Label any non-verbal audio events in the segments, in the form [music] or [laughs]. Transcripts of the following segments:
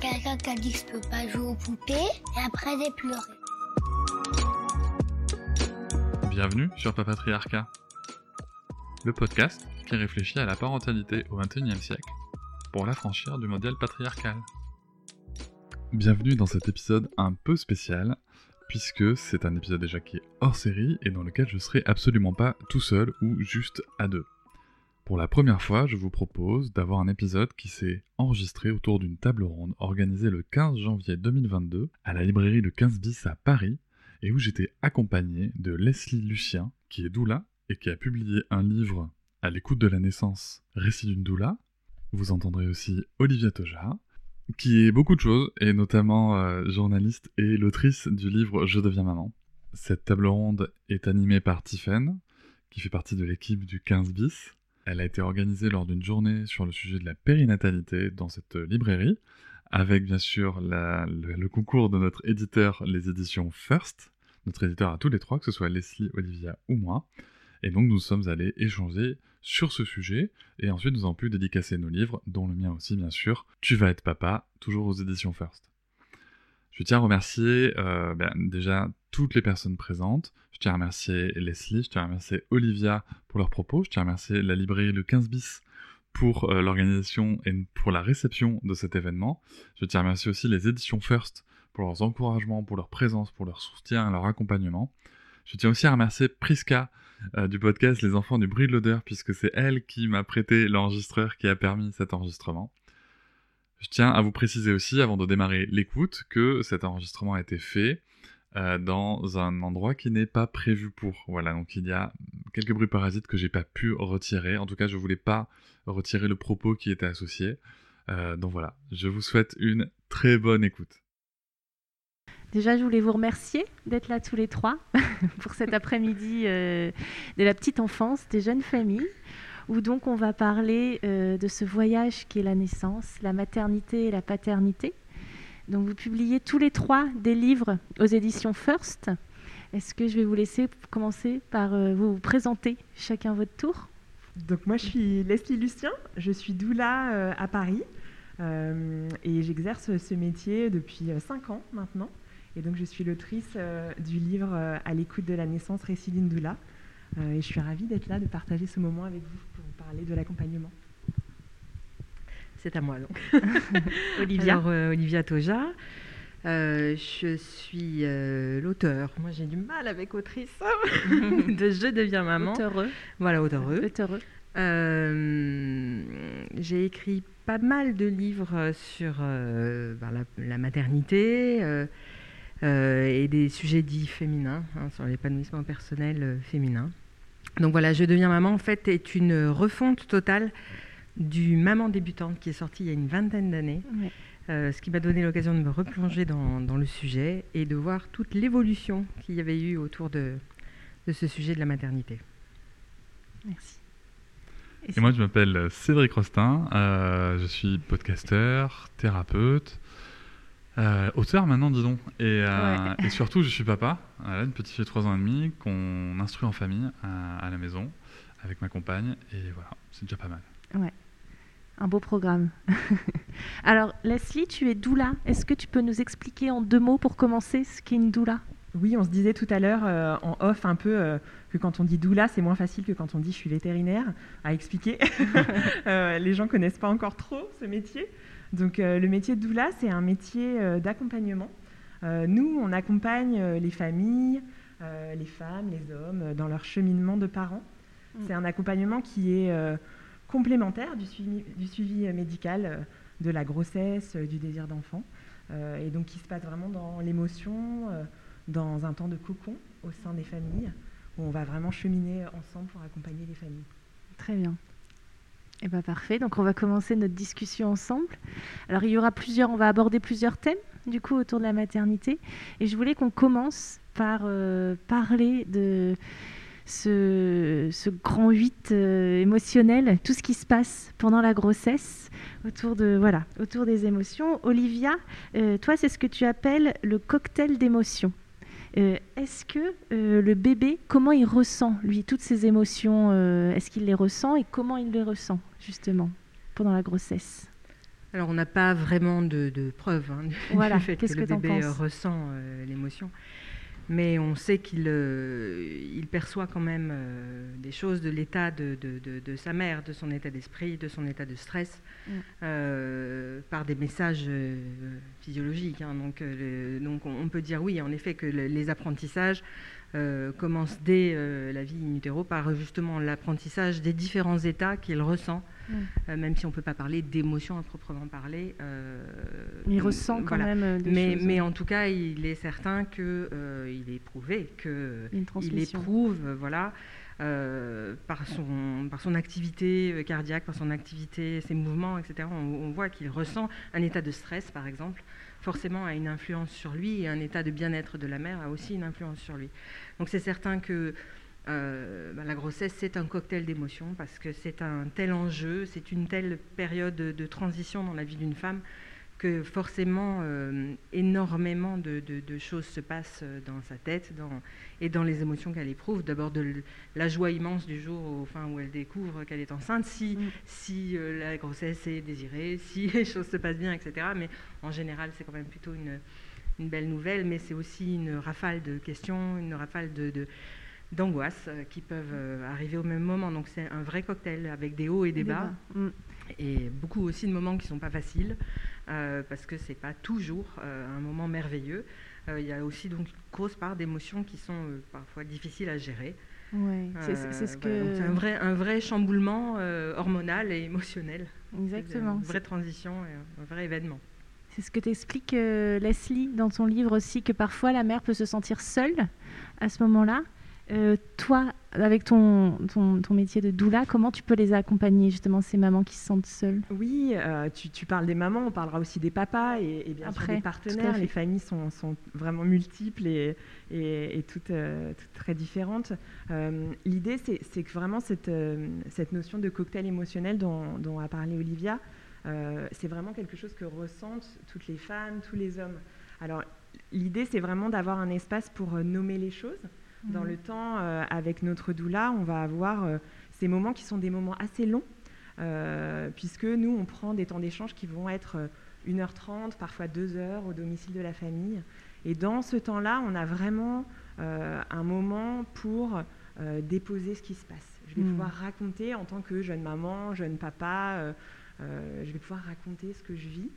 Quelqu'un qui a dit que je peux pas jouer aux poupées et après j'ai pleuré. Bienvenue sur Papatriarcat, le podcast qui réfléchit à la parentalité au XXIe siècle pour l'affranchir du modèle patriarcal. Bienvenue dans cet épisode un peu spécial, puisque c'est un épisode déjà qui est hors série et dans lequel je serai absolument pas tout seul ou juste à deux. Pour la première fois, je vous propose d'avoir un épisode qui s'est enregistré autour d'une table ronde organisée le 15 janvier 2022 à la librairie de 15 bis à Paris et où j'étais accompagné de Leslie Lucien, qui est doula et qui a publié un livre à l'écoute de la naissance, Récit d'une doula. Vous entendrez aussi Olivia Toja, qui est beaucoup de choses, et notamment euh, journaliste et l'autrice du livre Je deviens maman. Cette table ronde est animée par Tiffen, qui fait partie de l'équipe du 15 bis. Elle a été organisée lors d'une journée sur le sujet de la périnatalité dans cette librairie, avec bien sûr le, le, concours de notre éditeur, les éditions First, notre éditeur à tous les trois, que ce soit Leslie, Olivia ou moi. Et donc nous sommes allés échanger sur ce sujet, et ensuite nous avons pu dédicacer nos livres, dont le mien aussi bien sûr, Tu vas être papa, toujours aux éditions First. Je tiens à remercier euh, ben, déjà toutes les personnes présentes, je tiens à remercier Leslie, je tiens à remercier Olivia pour leurs propos, je tiens à remercier la librairie Le 15 bis pour euh, l'organisation et pour la réception de cet événement. Je tiens à remercier aussi les éditions First pour leurs encouragements, pour leur présence, pour leur soutien, leur accompagnement. Je tiens aussi à remercier Priska euh, du podcast Les Enfants du Bruit de l'Odeur, puisque c'est elle qui m'a prêté l'enregistreur qui a permis cet enregistrement. Je tiens à vous préciser aussi, avant de démarrer l'écoute, que cet enregistrement a été fait euh, dans un endroit qui n'est pas prévu pour. Voilà, donc il y a quelques bruits parasites que j'ai pas pu retirer. En tout cas, je voulais pas retirer le propos qui était associé. Euh, donc voilà, je vous souhaite une très bonne écoute. Déjà, je voulais vous remercier d'être là tous les trois [laughs] pour cet après-midi euh, de la petite enfance, des jeunes familles, où donc on va parler euh, de ce voyage qui est la naissance, la maternité et la paternité. Donc vous publiez tous les trois des livres aux éditions First. Est-ce que je vais vous laisser commencer par euh, vous présenter chacun votre tour? Donc moi je suis Leslie Lucien, je suis doula à Paris et j'exerce ce métier depuis 5 ans maintenant. Et donc, je suis l'autrice euh, du livre euh, À l'écoute de la naissance, Récit Doula. Euh, et je suis ravie d'être là, de partager ce moment avec vous parler de l'accompagnement. C'est à moi donc. [laughs] Olivia. Alors, Olivia Toja. je suis l'auteur. Moi, j'ai du mal avec autrice [laughs] de Je deviens maman. Auteureux. Voilà, auteureux. Auteureux. j'ai écrit pas mal de livres sur ben, la, la, maternité, euh, et des sujets dits féminins, hein, sur l'épanouissement personnel euh, féminin. Donc voilà, Je deviens maman, en fait, est une refonte totale du Maman débutante qui est sorti il y a une vingtaine d'années. Euh, ce qui m'a donné l'occasion de me replonger dans, dans, le sujet et de voir toute l'évolution qu'il y avait eu autour de, de, ce sujet de la maternité. Merci. Et, moi, je m'appelle Cédric Rostin, euh, je suis podcasteur, thérapeute, euh, auteur maintenant, disons. Et, euh, et, surtout, je suis papa, une petite fille de 3 ans et demi qu'on instruit en famille à, la maison avec ma compagne. Et voilà, c'est déjà pas mal. Ouais, un beau programme. [laughs] Alors, Leslie, tu es doula. Est-ce que tu peux nous expliquer en deux mots pour commencer ce qu'est une doula? Oui, on se disait tout à l'heure euh, en off un peu que quand on dit doula, c'est moins facile que quand on dit je suis vétérinaire à expliquer. [laughs] les gens connaissent pas encore trop ce métier. Donc euh, le métier de doula, c'est un métier euh, d'accompagnement. Euh, nous, on accompagne les familles, les femmes, les hommes dans leur cheminement de parents. Mm. C'est un accompagnement qui est complémentaire du suivi, du suivi médical de la grossesse, du désir d'enfant, et donc qui se passe vraiment dans l'émotion, dans un temps de cocon au sein des familles, où on va vraiment cheminer ensemble pour accompagner les familles. Très bien. Eh ben parfait. Donc on va commencer notre discussion ensemble. Alors il y aura plusieurs, on va aborder plusieurs thèmes du coup autour de la maternité. Et je voulais qu'on commence par euh, parler de ce, ce grand 8 euh, émotionnel, tout ce qui se passe pendant la grossesse, autour, de, voilà, autour des émotions. Olivia, euh, toi, c'est ce que tu appelles le cocktail d'émotions. Est-ce que le bébé, comment il ressent, lui, toutes ces émotions Est-ce qu'il les ressent et comment il les ressent, justement, pendant la grossesse? Alors, on n'a pas vraiment de, preuves hein, voilà. du fait que, le bébé ressent l'émotion mais on sait qu'il euh, il perçoit quand même euh, des choses de l'état de, de, sa mère, de son état d'esprit, de son état de stress, mm. euh, par des messages physiologiques. Hein. donc, donc on peut dire oui, en effet, que les apprentissages commencent dès la vie in utero par justement l'apprentissage des différents états qu'il ressent Mm. Euh, même si on ne peut pas parler d'émotion à proprement parler. Euh, il ressent quand même euh, des mais, choses. Mais en tout cas, il est certain qu'il est prouvé qu'il éprouve, voilà, par, son, par son activité cardiaque, par son activité, ses mouvements, etc. On, voit qu'il ressent un état de stress, par exemple, forcément a une influence sur lui, et un état de bien-être de la mère a aussi une influence sur lui. Donc c'est certain que euh, bah, la grossesse, c'est un cocktail d'émotions parce que c'est un tel enjeu, c'est une telle période de, transition dans la vie d'une femme que forcément euh, énormément de, choses se passent dans sa tête et dans les émotions qu'elle éprouve. D'abord de la joie immense du jour où elle découvre qu'elle est enceinte, si, mm. euh, la grossesse est désirée, [laughs] si les choses se passent bien, etc. Mais en général, c'est quand même plutôt une, belle nouvelle, mais c'est aussi une rafale de questions, une rafale de d'angoisse euh, qui peuvent euh, arriver au même moment. Donc c'est un vrai cocktail avec des hauts et des, bas. Mm. Et beaucoup aussi de moments qui ne sont pas faciles, euh, parce que ce n'est pas toujours un moment merveilleux. Il y a aussi donc une grosse part d'émotions qui sont parfois difficiles à gérer. Ouais, c'est ce que... c'est un vrai, un vrai chamboulement hormonal et émotionnel. Exactement. Une vraie transition et un vrai événement. C'est ce que t'explique Leslie dans ton livre aussi, que parfois la mère peut se sentir seule à ce moment-là euh, toi, avec ton, ton, métier de doula, comment tu peux les accompagner, justement, ces mamans qui se sentent seules? Oui, euh, tu, parles des mamans, on parlera aussi des papas et, bien sûr des partenaires. Les familles sont, sont vraiment multiples et, et, toutes, euh, très différentes. L'idée, c'est que vraiment cette, cette notion de cocktail émotionnel dont, dont a parlé Olivia, c'est vraiment quelque chose que ressentent toutes les femmes, tous les hommes. Alors, l'idée, c'est vraiment d'avoir un espace pour nommer les choses. Dans mhm. le temps, euh, avec notre doula, on va avoir euh, ces moments qui sont des moments assez longs, euh, puisque nous, on prend des temps d'échange qui vont être 1h30, parfois 2 heures au domicile de la famille. Et dans ce temps-là, on a vraiment un moment pour déposer ce qui se passe. Je vais mhm. pouvoir raconter en tant que jeune maman, jeune papa, je vais pouvoir raconter ce que je vis.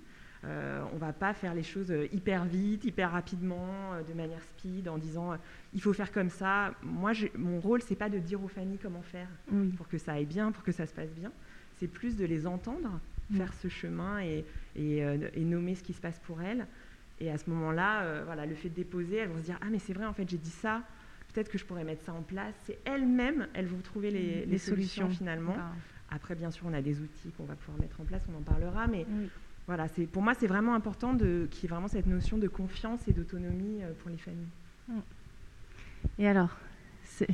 Euh, on ne va pas faire les choses euh, hyper vite, hyper rapidement, euh, de manière speed, en disant il faut faire comme ça. Moi, mon rôle, c'est pas de dire aux familles comment faire pour que ça aille bien, pour que ça se passe bien. C'est plus de les entendre faire ce chemin et, nommer ce qui se passe pour elles. Et à ce moment-là, voilà, le fait de déposer, elles vont se dire ah mais c'est vrai, en fait, j'ai dit ça. Peut-être que je pourrais mettre ça en place. C'est elles-mêmes, elles vont trouver les, solutions, finalement. Après, bien sûr, on a des outils qu'on va pouvoir mettre en place, on en parlera, mais voilà, pour moi, c'est vraiment important qu'il y ait vraiment cette notion de confiance et d'autonomie euh, pour les familles. Et alors,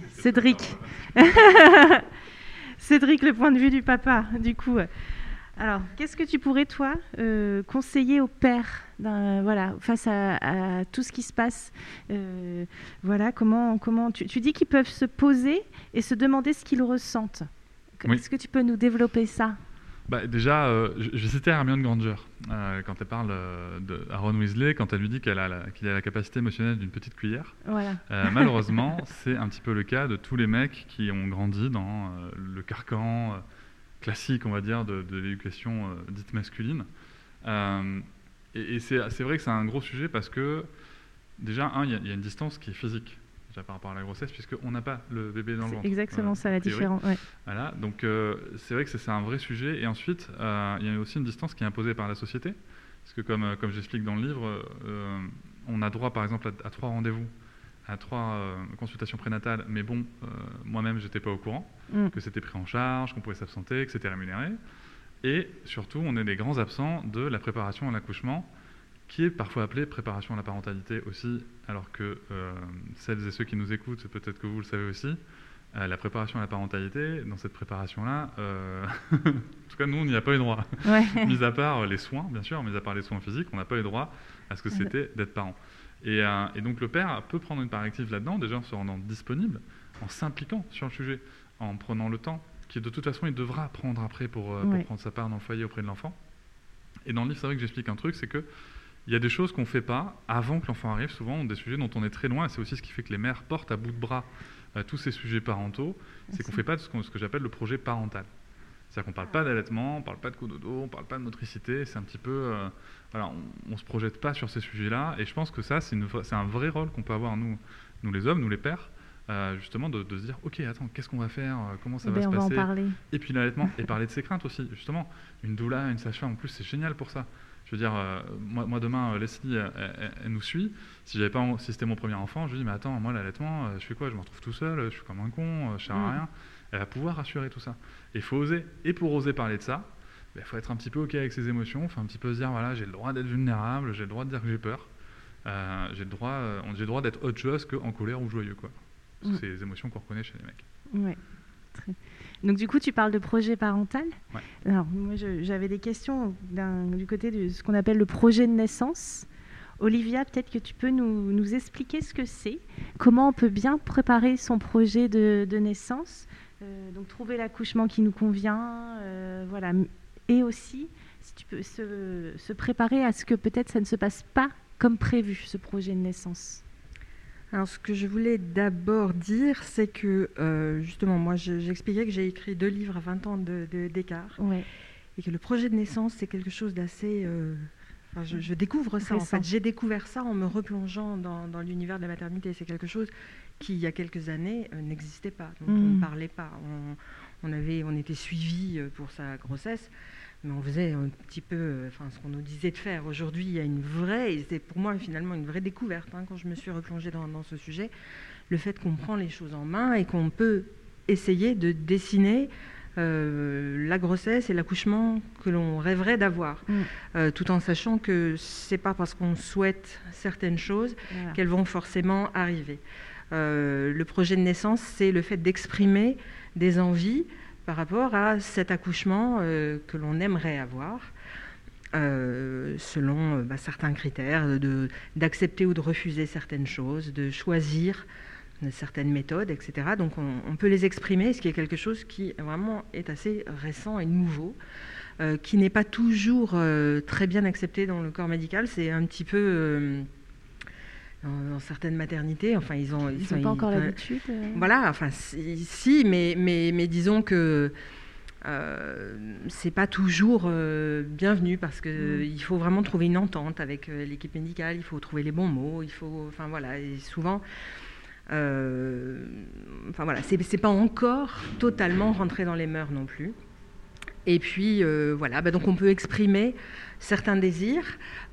Cédric. [laughs] Cédric, le point de vue du papa, du coup. Alors, qu'est-ce que tu pourrais, toi, euh, conseiller au père voilà, face à, tout ce qui se passe euh, Voilà, comment, comment tu, dis qu'ils peuvent se poser et se demander ce qu'ils ressentent. Est-ce que tu peux nous développer ça? Bah, déjà, euh, je, je citais Hermione Granger euh, quand elle parle euh, de Aaron Weasley, quand elle lui dit qu'il a, a, la capacité émotionnelle d'une petite cuillère. malheureusement, [laughs] c'est un petit peu le cas de tous les mecs qui ont grandi dans le carcan classique, on va dire, de, l'éducation dite masculine. et, c'est vrai que c'est un gros sujet parce que, déjà, un, il y, y, a une distance qui est physique par rapport à la grossesse, puisqu'on n'a pas le bébé dans le ventre. exactement euh, ça la différence. Voilà, donc euh, c'est vrai que c'est un vrai sujet. Et ensuite, euh, il y a aussi une distance qui est imposée par la société, parce que comme, comme j'explique dans le livre, on a droit par exemple à, trois rendez-vous à trois consultations prénatales, mais bon, moi-même, j'étais pas au courant Mm. que c'était pris en charge, qu'on pouvait s'absenter, que c'était rémunéré. Et surtout, on est des grands absents de la préparation à l'accouchement, qui est parfois appelée préparation à la parentalité aussi, alors que euh, celles et ceux qui nous écoutent, peut-être que vous le savez aussi, euh, la préparation à la parentalité, dans cette préparation-là, euh, [laughs] en tout cas, nous, on n'y a pas eu droit. Ouais. [laughs] mis à part les soins, bien sûr, mis à part les soins physiques, on n'a pas eu droit à ce que c'était d'être parent. Et, et donc le père peut prendre une part active là-dedans, déjà en se rendant disponible, en s'impliquant sur le sujet, en prenant le temps, qui de toute façon il devra prendre après pour, pour prendre sa part dans le foyer auprès de l'enfant. Et dans le livre, c'est vrai que j'explique un truc, c'est que il y a des choses qu'on ne fait pas avant que l'enfant arrive, souvent des sujets dont on est très loin, et c'est aussi ce qui fait que les mères portent à bout de bras euh, tous ces sujets parentaux, c'est qu'on ne fait pas de ce, qu'on- ce que j'appelle le projet parental. C'est-à-dire qu'on ne parle pas d'allaitement, on ne parle pas de cododo, on ne parle pas de motricité, c'est un petit peu... euh, voilà, on ne se projette pas sur ces sujets-là, et je pense que ça, c'est un vrai rôle qu'on peut avoir, nous, nous les hommes, nous les pères, euh, justement de, de se dire, ok, attends, qu'est-ce qu'on va faire, euh, comment ça Eh va ben, se va passer? parler. et puis l'allaitement, et parler de ses craintes aussi, justement. Une doula, une sage-femme, en plus, c'est génial pour ça. Je veux dire, euh, moi, moi, demain, euh, Leslie, elle, elle- elle nous suit. Si, j'avais pas, si c'était mon premier enfant, je lui dis, mais attends, moi, l'allaitement, euh, je fais quoi? Je me retrouve tout seul, je suis comme un con, je sers à Mm. rien. Elle va pouvoir rassurer tout ça. Et il faut oser. Et pour oser parler de ça, il faut être un petit peu OK avec ses émotions, il faut un petit peu se dire, voilà, j'ai le droit d'être vulnérable, j'ai le droit de dire que j'ai peur. Euh, j'ai le droit, euh, j'ai le droit d'être autre chose qu'en colère ou joyeux, quoi. Parce que Mm. c'est les émotions qu'on reconnaît chez les mecs. Ouais. Donc du coup, tu parles de projet parental. Ouais. Alors moi, j'avais des questions du côté de ce qu'on appelle le projet de naissance. Olivia, peut-être que tu peux nous, nous expliquer ce que c'est, comment on peut bien préparer son projet de, de naissance, euh, donc trouver l'accouchement qui nous convient, euh, voilà, et aussi si tu peux se, se préparer à ce que peut-être ça ne se passe pas comme prévu, ce projet de naissance. Alors, ce que je voulais d'abord dire, c'est que, euh, justement, moi, je- j'expliquais que j'ai écrit deux livres à 20 ans de- de- d'écart, Ouais. et que le projet de naissance, c'est quelque chose d'assez... euh, enfin, je, je découvre ça, en fait. J'ai découvert ça en me replongeant dans, dans l'univers de la maternité. C'est quelque chose qui, il y a quelques années, euh, n'existait pas, dont on Mm. ne parlait pas. On, on avait, on était suivi pour sa grossesse, mais on faisait un petit peu euh, enfin, ce qu'on nous disait de faire. Aujourd'hui, il y a une vraie, et c'était pour moi finalement une vraie découverte hein, quand je me suis replongée dans, dans ce sujet, le fait qu'on prend les choses en main et qu'on peut essayer de dessiner euh, la grossesse et l'accouchement que l'on rêverait d'avoir, Mm. Euh, tout en sachant que c'est pas parce qu'on souhaite certaines choses Voilà. qu'elles vont forcément arriver. Euh, le projet de naissance, c'est le fait d'exprimer des envies par rapport à cet accouchement euh, que l'on aimerait avoir, euh, selon euh, bah, certains critères, d'accepter ou de refuser certaines choses, de choisir certaines méthodes, etc. Donc on, peut les exprimer, ce qui est quelque chose qui vraiment est assez récent et nouveau. qui n'est pas toujours très bien accepté dans le corps médical. C'est un petit peu dans, dans certaines maternités. Enfin, ils ont, Ils sont- pas encore l'habitude. euh, voilà, enfin, si, si, mais, mais, mais disons que euh, c'est pas toujours euh, bienvenu parce que Mm. il faut vraiment trouver une entente avec euh, l'équipe médicale, il faut trouver les bons mots, il faut, enfin voilà, et souvent, enfin voilà, c'est pas encore totalement rentré dans les mœurs non plus. Et puis euh, voilà, bah, donc on peut exprimer certains désirs.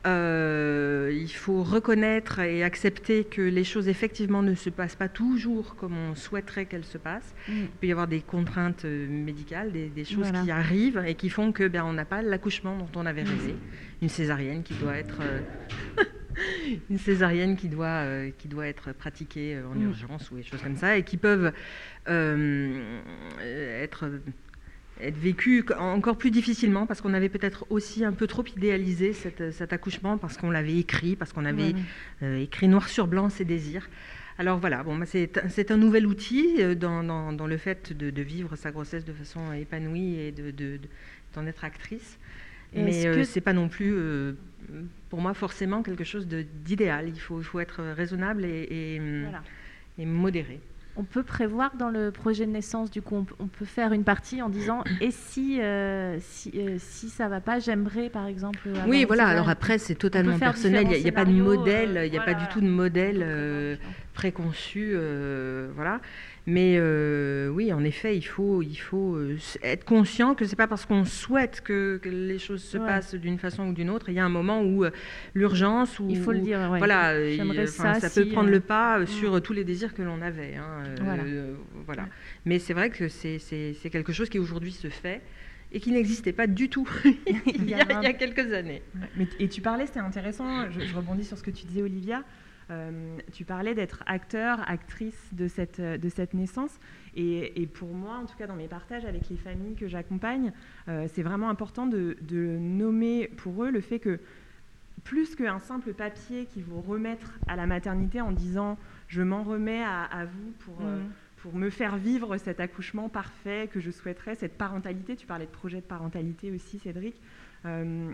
Euh, il faut reconnaître et accepter que les choses effectivement ne se passent pas toujours comme on souhaiterait qu'elles se passent. mm. Il peut y avoir des contraintes euh, médicales, des, des choses Voilà. qui arrivent et qui font que ben, on n'a pas l'accouchement dont on avait rêvé. Une césarienne qui doit être euh, [laughs] une césarienne qui doit euh, qui doit être pratiquée en Mm. urgence ou des choses comme ça et qui peuvent être être vécues encore plus difficilement parce qu'on avait peut-être aussi un peu trop idéalisé cet, cet accouchement parce qu'on l'avait écrit, parce qu'on avait Voilà. euh, écrit noir sur blanc ses désirs. Alors voilà, bon, bah, c'est c'est un nouvel outil euh, dans, dans- dans le fait de, de vivre sa grossesse de façon épanouie et de- de- de- d'en être actrice. Et Mais est-ce euh, que- c'est pas non plus, euh, pour moi, forcément quelque chose de- d'idéal. Il faut, faut être raisonnable et, et, Voilà. et modéré. On peut prévoir dans le projet de naissance, du coup, on, peut- on peut faire une partie en disant et si euh, si, euh, si ça va pas, j'aimerais par exemple. Oui, voilà. Alors après, c'est totalement personnel. Il n'y a, pas de modèle. Il n'y a pas du tout de modèle euh, différents. préconçu, voilà. Mais oui, en effet, il faut, il faut être conscient que c'est pas parce qu'on souhaite que, les choses se passent d'une façon ou d'une autre. Il y a un moment où l'urgence, ou il faut le dire, voilà, ça, ça, peut prendre le pas sur tous les désirs que l'on avait. Hein, voilà. voilà. Mais c'est vrai que c'est quelque chose qui aujourd'hui se fait et qui n'existait pas du tout [laughs] [laughs] il, y a, quelques années. et tu parlais, c'était intéressant, je, rebondis sur ce que tu disais Olivia, euh, tu parlais d'être acteur, actrice de cette, de cette naissance. Et, pour moi, en tout cas dans mes partages avec les familles que j'accompagne, euh, c'est vraiment important de, nommer pour eux le fait que plus qu'un simple papier qui vous remettre à la maternité en disant je m'en remets à, vous pour, euh, mmh pour me faire vivre cet accouchement parfait que je souhaiterais, cette parentalité. Tu parlais de projet de parentalité aussi, Cédric. Euh,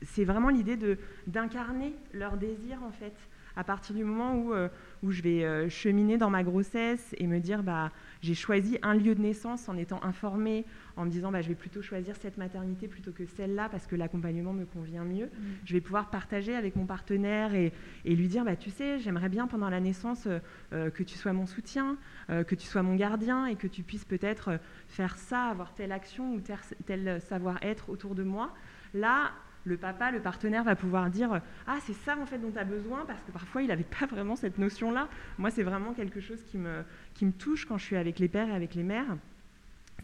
c'est vraiment l'idée de d'incarner leur désir en fait à partir du moment où, euh, où je vais euh, cheminer dans ma grossesse et me dire bah, j'ai choisi un lieu de naissance en étant informée, en me disant bah, je vais plutôt choisir cette maternité plutôt que celle-là parce que l'accompagnement me convient mieux. Mmh. Je vais pouvoir partager avec mon partenaire et, et lui dire bah, tu sais, j'aimerais bien pendant la naissance euh, que tu sois mon soutien, que tu sois mon gardien et que tu puisses peut-être faire ça, avoir telle action ou tel, tel savoir-être autour de moi. Là, le papa, le partenaire va pouvoir dire Ah, c'est ça en fait dont tu as besoin, parce que parfois il n'avait pas vraiment cette notion-là. Moi, c'est vraiment quelque chose qui me, qui me touche quand je suis avec les pères et avec les mères.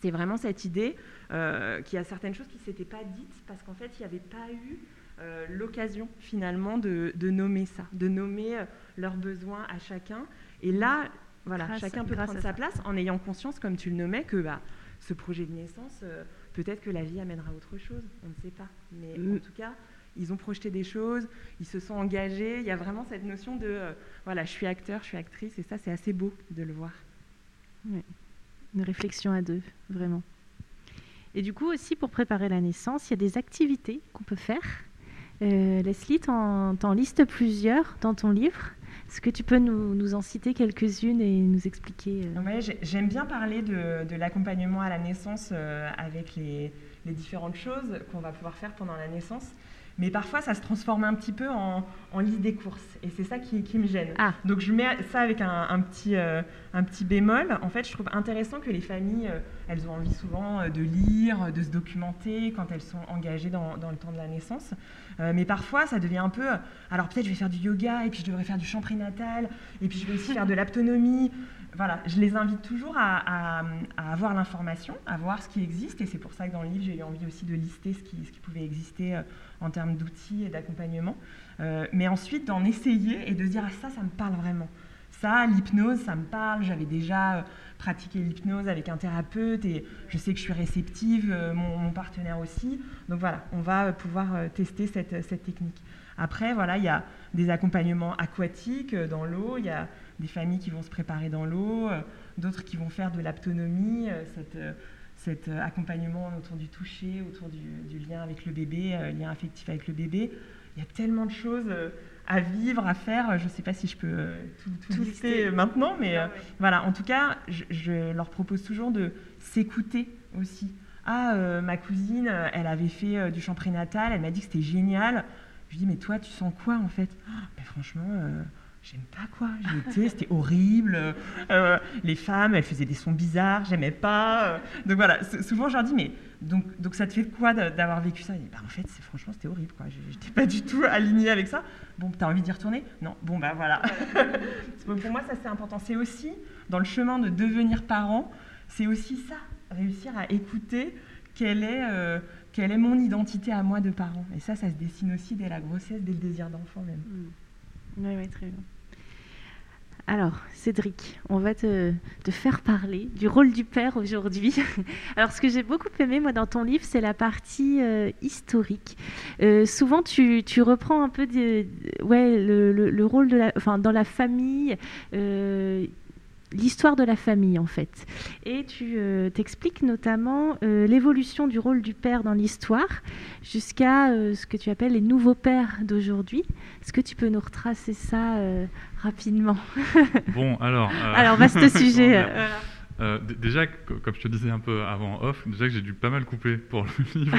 C'est vraiment cette idée euh, qu'il y a certaines choses qui ne s'étaient pas dites, parce qu'en fait, il n'y avait pas eu euh, l'occasion finalement de, nommer ça, de nommer euh, leurs besoins à chacun. Et là, voilà, chacun peut prendre sa place en ayant conscience, comme tu le nommais, que bah, ce projet de naissance Peut-être que la vie amènera autre chose, on ne sait pas. Mais en mm. tout cas, ils ont projeté des choses, ils se sont engagés. Il y a vraiment cette notion de euh, voilà, je suis acteur, je suis actrice, et ça, c'est assez beau de le voir. Une réflexion à deux, vraiment. Et du coup, aussi, pour préparer la naissance, il y a des activités qu'on peut faire. Euh, Leslie, t'en, en listes plusieurs dans ton livre. Est-ce que tu peux nous, en citer quelques-unes et nous expliquer euh Oui, j'aime bien parler de, l'accompagnement à la naissance euh, avec les, différentes choses qu'on va pouvoir faire pendant la naissance. Mais parfois, ça se transforme un petit peu en, liste des courses. Et c'est ça qui, me gêne. Ah. Donc, je mets ça avec un, petit, euh, un petit bémol. En fait, je trouve intéressant que les familles, elles ont envie souvent de lire, de se documenter quand elles sont engagées dans, le temps de la naissance. Euh, mais parfois, ça devient un peu. Alors peut-être je vais faire du yoga, et puis je devrais faire du chant prénatal, et puis je vais aussi faire de l'autonomie. Voilà, je les invite toujours à, avoir l'information, à voir ce qui existe, et c'est pour ça que dans le livre, j'ai eu envie aussi de lister ce qui, pouvait exister euh, en termes d'outils et d'accompagnement. Euh, mais ensuite, d'en essayer et de se dire ah, ça, ça me parle vraiment. Ça, l'hypnose, ça me parle. J'avais déjà pratiquer l'hypnose avec un thérapeute et je sais que je suis réceptive, euh, mon, partenaire aussi. Donc voilà, on va pouvoir euh, tester cette, technique. Après, voilà, il y a des accompagnements aquatiques euh, dans l'eau, il y a des familles qui vont se préparer dans l'eau, d'autres qui vont faire de l'aptonomie, cet accompagnement autour du toucher, autour du, du, lien avec le bébé, lien affectif avec le bébé. Il y a tellement de choses à vivre, à faire. Je ne sais pas si je peux euh, tout, lister maintenant, mais euh, voilà. En tout cas, je, leur propose toujours de s'écouter aussi. Ah, euh, ma cousine, elle avait fait du chant prénatal, elle m'a dit que c'était génial. Je lui dis, mais toi, tu sens quoi en fait? Ah, Franchement, j'aime pas quoi. J'étais, c'était horrible. les femmes, elles faisaient des sons bizarres, j'aimais pas. donc voilà, souvent je leur dis, mais donc, donc ça te fait quoi d'avoir vécu ça? Bah, En fait, franchement, c'était horrible. Quoi. J'étais pas du tout alignée avec ça. Bon, t'as envie d'y retourner? Non. Bon, bah voilà. [laughs] Pour moi, ça c'est important. C'est aussi, dans le chemin de devenir parent, c'est aussi ça, réussir à écouter quelle est, euh, quelle est mon identité à moi de parent. Et ça, ça se dessine aussi dès la grossesse, dès le désir d'enfant même. Oui, mmh. oui, très bien. Alors, Cédric, on va te, faire parler du rôle du père aujourd'hui. [laughs] Alors, ce que j'ai beaucoup aimé, moi, dans ton livre, c'est la partie euh, historique. Euh, souvent, tu, reprends un peu ouais, le, rôle de enfin, dans la famille. Euh, l'histoire de la famille en fait. Et tu euh, t'expliques notamment euh, l'évolution du rôle du père dans l'histoire jusqu'à euh, ce que tu appelles les nouveaux pères d'aujourd'hui. Est-ce que tu peux nous retracer ça rapidement [laughs] Bon, alors... alors, vaste [laughs] sujet. Euh, déjà, co- comme je te disais un peu avant off, déjà que j'ai dû pas mal couper pour le [laughs] livre.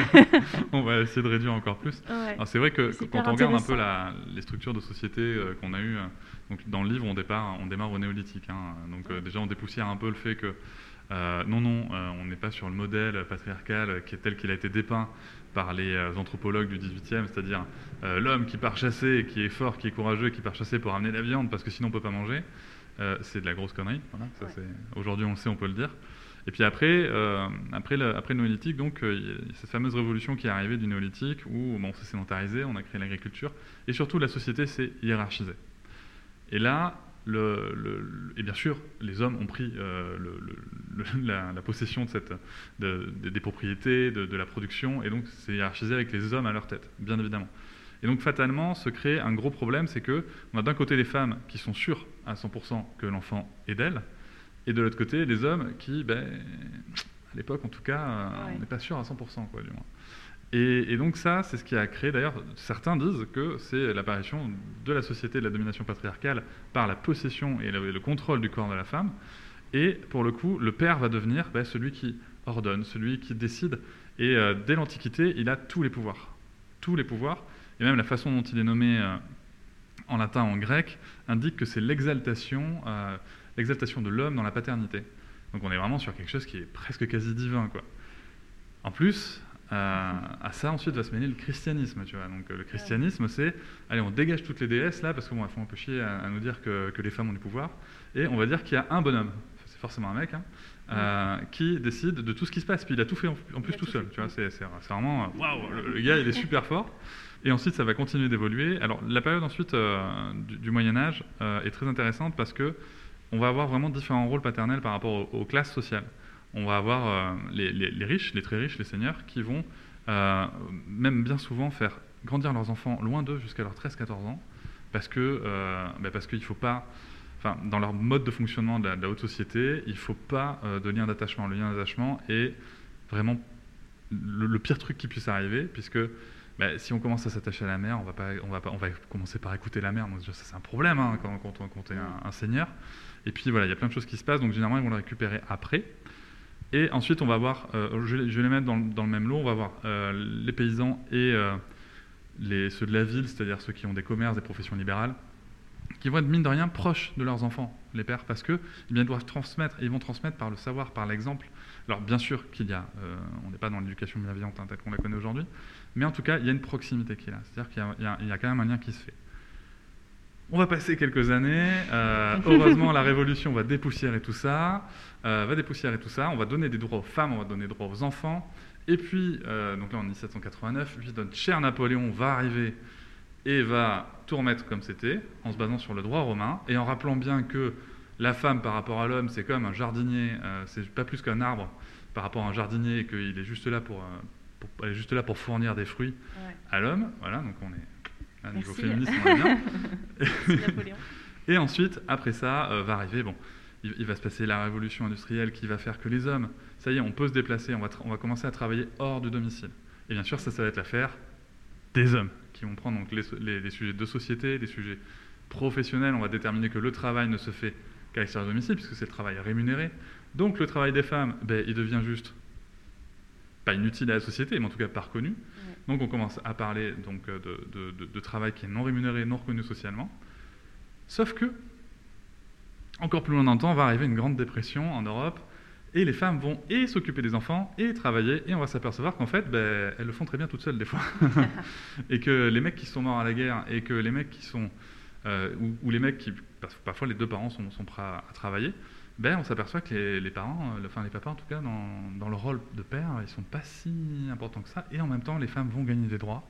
on va essayer de réduire encore plus. Ouais. C'est vrai que quand on regarde un peu la- les structures de société euh, qu'on a eues, euh, donc dans le livre, on démarre, on démarre au néolithique. hein. donc euh, déjà, on dépoussière un peu le fait que euh, non, non, euh, on n'est pas sur le modèle patriarcal qui est tel qu'il a été dépeint par les anthropologues du 18e, c'est-à-dire l'homme qui part chasser, qui est fort, qui est courageux, qui part chasser pour amener la viande parce que sinon on peut pas manger. C'est de la grosse connerie. Voilà, Ouais. Aujourd'hui, on le sait, on peut le dire. Et puis après, euh, après, le, après le néolithique, donc, euh, il y a cette fameuse révolution qui est arrivée du néolithique où bon, on s'est sédentarisé, on a créé l'agriculture, et surtout la société s'est hiérarchisée. Et là, le, le- le- et bien sûr, les hommes ont pris euh, le- [laughs] la, la possession de cette, de- de- des propriétés, de, de la production, et donc c'est hiérarchisé avec les hommes à leur tête, bien évidemment. Et donc fatalement, se crée un gros problème, c'est que on a d'un côté les femmes qui sont sûres à 100% que l'enfant est d'elles, et de l'autre côté les hommes qui, ben, à l'époque en tout cas, euh, Ouais. on n'est pas sûr à 100%, quoi, du moins. Et, donc ça, c'est ce qui a créé, d'ailleurs, certains disent que c'est l'apparition de la société de la domination patriarcale par la possession et le, le contrôle du corps de la femme. Et pour le coup, le père va devenir ben, celui qui ordonne, celui qui décide. Et euh, dès l'Antiquité, il a tous les pouvoirs. Tous les pouvoirs. Et même la façon dont il est nommé euh, en latin, en grec, indique que c'est l'exaltation, euh, l'exaltation de l'homme dans la paternité. Donc on est vraiment sur quelque chose qui est presque quasi divin, quoi. En plus, à ça ensuite va se mêler le christianisme, tu vois. Donc euh, le christianisme, c'est, allez, on dégage toutes les déesses là, parce elles font un peu chier à, à nous dire que, que les femmes ont du pouvoir, et on va dire qu'il y a un bonhomme, c'est forcément un mec, hein, euh, qui décide de tout ce qui se passe. Puis il a tout fait en, en plus tout tout seul, tu vois. C'est, vraiment, euh, waouh, le, le gars il est super fort. Et ensuite, ça va continuer d'évoluer. Alors, la période ensuite euh, du, du Moyen Âge euh, est très intéressante parce que on va avoir vraiment différents rôles paternels par rapport aux, aux classes sociales. On va avoir euh, les, riches, les très riches, les seigneurs, qui vont euh, même bien souvent faire grandir leurs enfants loin d'eux jusqu'à leurs 13-14 ans, parce que euh, bah, parce qu'il faut pas, enfin dans leur mode de fonctionnement de la, haute société, il faut pas de lien d'attachement. Le lien d'attachement est vraiment le, pire truc qui puisse arriver, puisque bah, si on commence à s'attacher à la mère, on va, pas, on, va pas, on va commencer par écouter la mère. Donc ça c'est un problème hein, quand, quand, on- quand est un, un seigneur. Et puis voilà, il y a plein de choses qui se passent, donc généralement ils vont le récupérer après. Et ensuite, on va voir, euh, je, vais- les mettre dans, le- même lot, on va voir euh, les paysans et euh, ceux de la ville, c'est-à-dire ceux qui ont des commerces, des professions libérales, qui vont être mine de rien proches de leurs enfants, les pères, parce que eh bien, doivent transmettre, et ils vont transmettre par le savoir, par l'exemple. Alors bien sûr qu'il y a, on n'est pas dans l'éducation bienveillante hein, telle qu'on la connaît aujourd'hui, mais en tout cas, il y a une proximité qui est là, c'est-à-dire qu'il y a quand même un lien qui se fait. On va passer quelques années. euh, heureusement, la révolution va dépoussiérer tout ça, euh, va dépoussiérer tout ça. On va donner des droits aux femmes, on va donner des droits aux enfants. Et puis, euh, donc là, en 1789, lui, notre cher Napoléon va arriver et va tout remettre comme c'était, en se basant sur le droit romain et en rappelant bien que la femme, par rapport à l'homme, c'est comme un jardinier, c'est pas plus qu'un arbre par rapport à un jardinier et qu'il est juste là pour, pour- elle est juste là pour fournir des fruits Ouais. à l'homme. Voilà, donc on est à niveau Merci. féminisme, on est bien. [laughs] Napoléon. Et ensuite, après ça, euh, va arriver, bon, il, il va se passer la révolution industrielle qui va faire que les hommes, ça y est, on peut se déplacer, on va, on va commencer à travailler hors du domicile. Et bien sûr, ça, ça va être l'affaire des hommes qui vont prendre donc les, so- les- les sujets de société, les sujets professionnels. On va déterminer que le travail ne se fait qu'à l'extérieur du domicile, puisque c'est le travail rémunéré. Donc le travail des femmes, ben, il devient juste pas inutile à la société, mais en tout cas pas reconnu. Donc on commence à parler donc, euh, de, de- de- de travail qui est non rémunéré, non reconnu socialement. Sauf que, encore plus loin dans le temps, va arriver une grande dépression en Europe, et les femmes vont et s'occuper des enfants, et travailler, et on va s'apercevoir qu'en fait, ben, elles le font très bien toutes seules des fois. [laughs] [laughs] et que les mecs qui sont morts à la guerre, et que les mecs qui sont... euh, ou, ou les mecs qui... parce que parfois les deux parents sont, sont prêts à travailler, ben, on s'aperçoit que les, les parents, euh, enfin les papas en tout cas, dans, dans le rôle de père, ils sont pas si importants que ça, et en même temps, les femmes vont gagner des droits,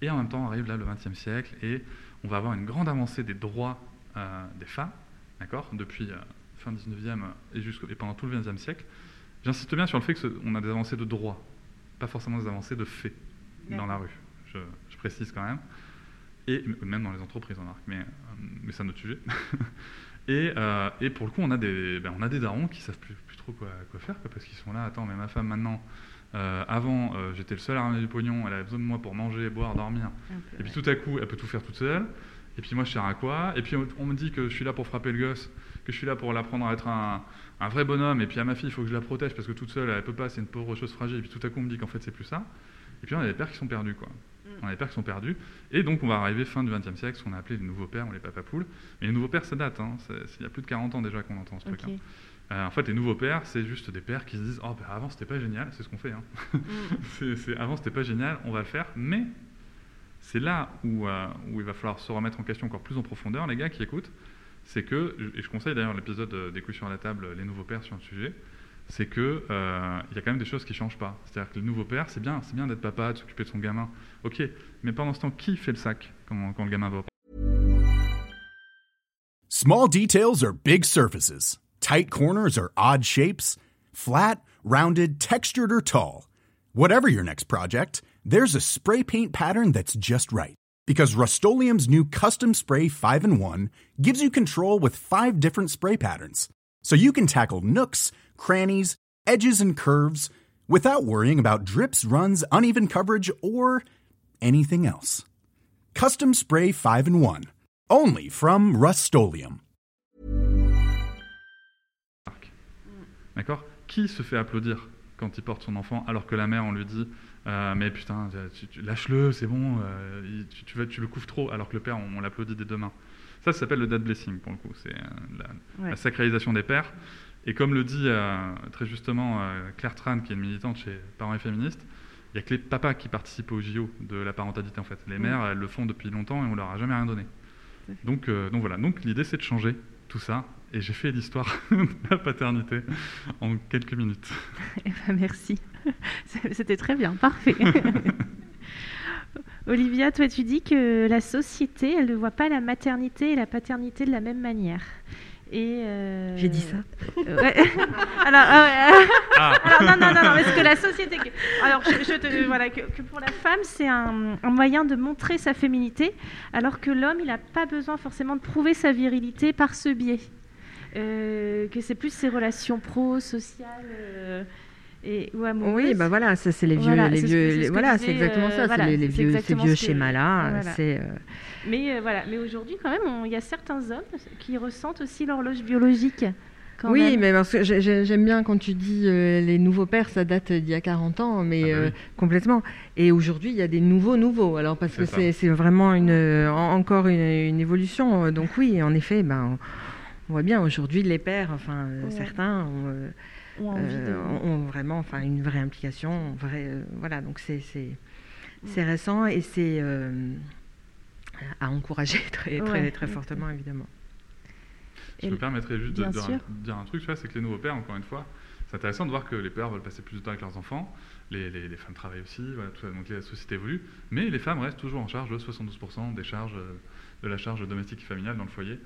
et en même temps arrive là le XXe siècle, et on va avoir une grande avancée des droits euh, des femmes, d'accord, depuis euh, fin 19e et, et pendant tout le XXe siècle. J'insiste bien sur le fait qu'on a des avancées de droits, pas forcément des avancées de faits dans la rue, je, je précise quand même, et même dans les entreprises, on remarque, mais, mais c'est un autre sujet. [laughs] et, euh, et pour le coup, on a des, ben, on a des darons qui savent plus, plus trop quoi, quoi faire, quoi, parce qu'ils sont là, attends, mais ma femme maintenant, euh, avant, euh, j'étais le seul à ramener du pognon, elle avait besoin de moi pour manger, boire, dormir, Un peu, et puis ouais. tout à coup, elle peut tout faire toute seule. Et puis moi, je sers à quoi? Et puis on me dit que je suis là pour frapper le gosse, que je suis là pour l'apprendre à être un, vrai bonhomme. Et puis à ma fille, il faut que je la protège parce que toute seule, elle peut pas, c'est une pauvre chose fragile. Et puis tout à coup, on me dit qu'en fait, c'est plus ça. Et puis on a des pères qui sont perdus, quoi. On a des pères qui sont perdus. Et donc on va arriver fin du XXe siècle, ce qu'on a appelé les nouveaux pères ou les papapoules. Mais les nouveaux pères, ça date. Hein. Il y a plus de 40 ans déjà qu'on entend ce truc. Hein. Euh, en fait, les nouveaux pères, c'est juste des pères qui se disent Oh, ben, avant, c'était pas génial, c'est ce qu'on fait. Hein. Mm. [laughs] c'est, avant, c'était pas génial, on va le faire. Mais c'est là où, euh, où, il va falloir se remettre en question encore plus en profondeur, les gars qui écoutent. C'est que, et je conseille d'ailleurs l'épisode des couilles sur la table, les nouveaux pères sur le sujet, c'est qu'il euh, y a quand même des choses qui ne changent pas. C'est-à-dire que le nouveau père, c'est bien, c'est bien d'être papa, de s'occuper de son gamin. Ok, mais pendant ce temps, qui fait le sac quand, quand le gamin va Small details are big surfaces. Tight corners are odd shapes. Flat, rounded, textured or tall. Whatever your next project, there's a spray paint pattern that's just right. Because Rust new Custom Spray 5 in 1 gives you control with five different spray patterns. So you can tackle nooks, crannies, edges, and curves without worrying about drips, runs, uneven coverage, or anything else. Custom Spray 5 and 1. Only from Rust D'accord? Qui se fait applaudir quand il porte son enfant alors que la mère, on lui dit euh, Mais putain, lâche-le, c'est bon, euh, tu, tu, tu, le couvres trop, alors que le père, on, l'applaudit des deux mains. Ça, ça s'appelle le dad blessing pour le coup. C'est euh, la, la, sacralisation des pères. Et comme le dit euh, très justement euh, Claire Tran, qui est une militante chez Parents et Féministes, n'y a que les papas qui participent au JO de la parentalité en fait. Les mères, elles le font depuis longtemps et on leur a jamais rien donné. Donc, euh, donc voilà. Donc l'idée c'est de changer tout ça. Et j'ai fait l'histoire [laughs] de la paternité en quelques minutes. [laughs] Eh ben, merci. C'était très bien, parfait. [laughs] Olivia, toi tu dis que la société, elle ne voit pas la maternité et la paternité de la même manière. Et euh, J'ai dit ça. [laughs] alors, ah ah. [laughs] alors, non, non, non, non, parce que la société. Alors, je, te, voilà, que, pour la femme, c'est un, moyen de montrer sa féminité, alors que l'homme, il n'a pas besoin forcément de prouver sa virilité par ce biais. Euh, que c'est plus ses relations pro, sociales. Euh, et, ou oui, bah voilà, ça c'est les vieux, voilà, les vieux, voilà, c'est exactement ça, c'est les, vieux, ces vieux schémas-là. C'est mais euh, voilà, mais aujourd'hui quand même, il y a certains hommes qui ressentent aussi l'horloge biologique. oui, mais parce que j'aime bien quand tu dis euh, les nouveaux pères, ça date d'il y a 40 ans, mais ah bah euh, complètement. Et aujourd'hui, il y a des nouveaux nouveaux. Alors parce que c'est vraiment une, encore une, évolution. Donc oui, en effet, ben, on voit bien aujourd'hui les pères, enfin certains ont, ont, vraiment, enfin une vraie implication, vrai, voilà. Donc c'est c'est récent et c'est à encourager [laughs] très, très, très fortement, évidemment. Je me permettrais juste de, dire un truc, c'est que les nouveaux pères, encore une fois, c'est intéressant de voir que les pères veulent passer plus de temps avec leurs enfants, les, les, femmes travaillent aussi, voilà, tout ça, donc la société évolue, mais les femmes restent toujours en charge de 72% des charges, de la charge domestique et familiale dans le foyer.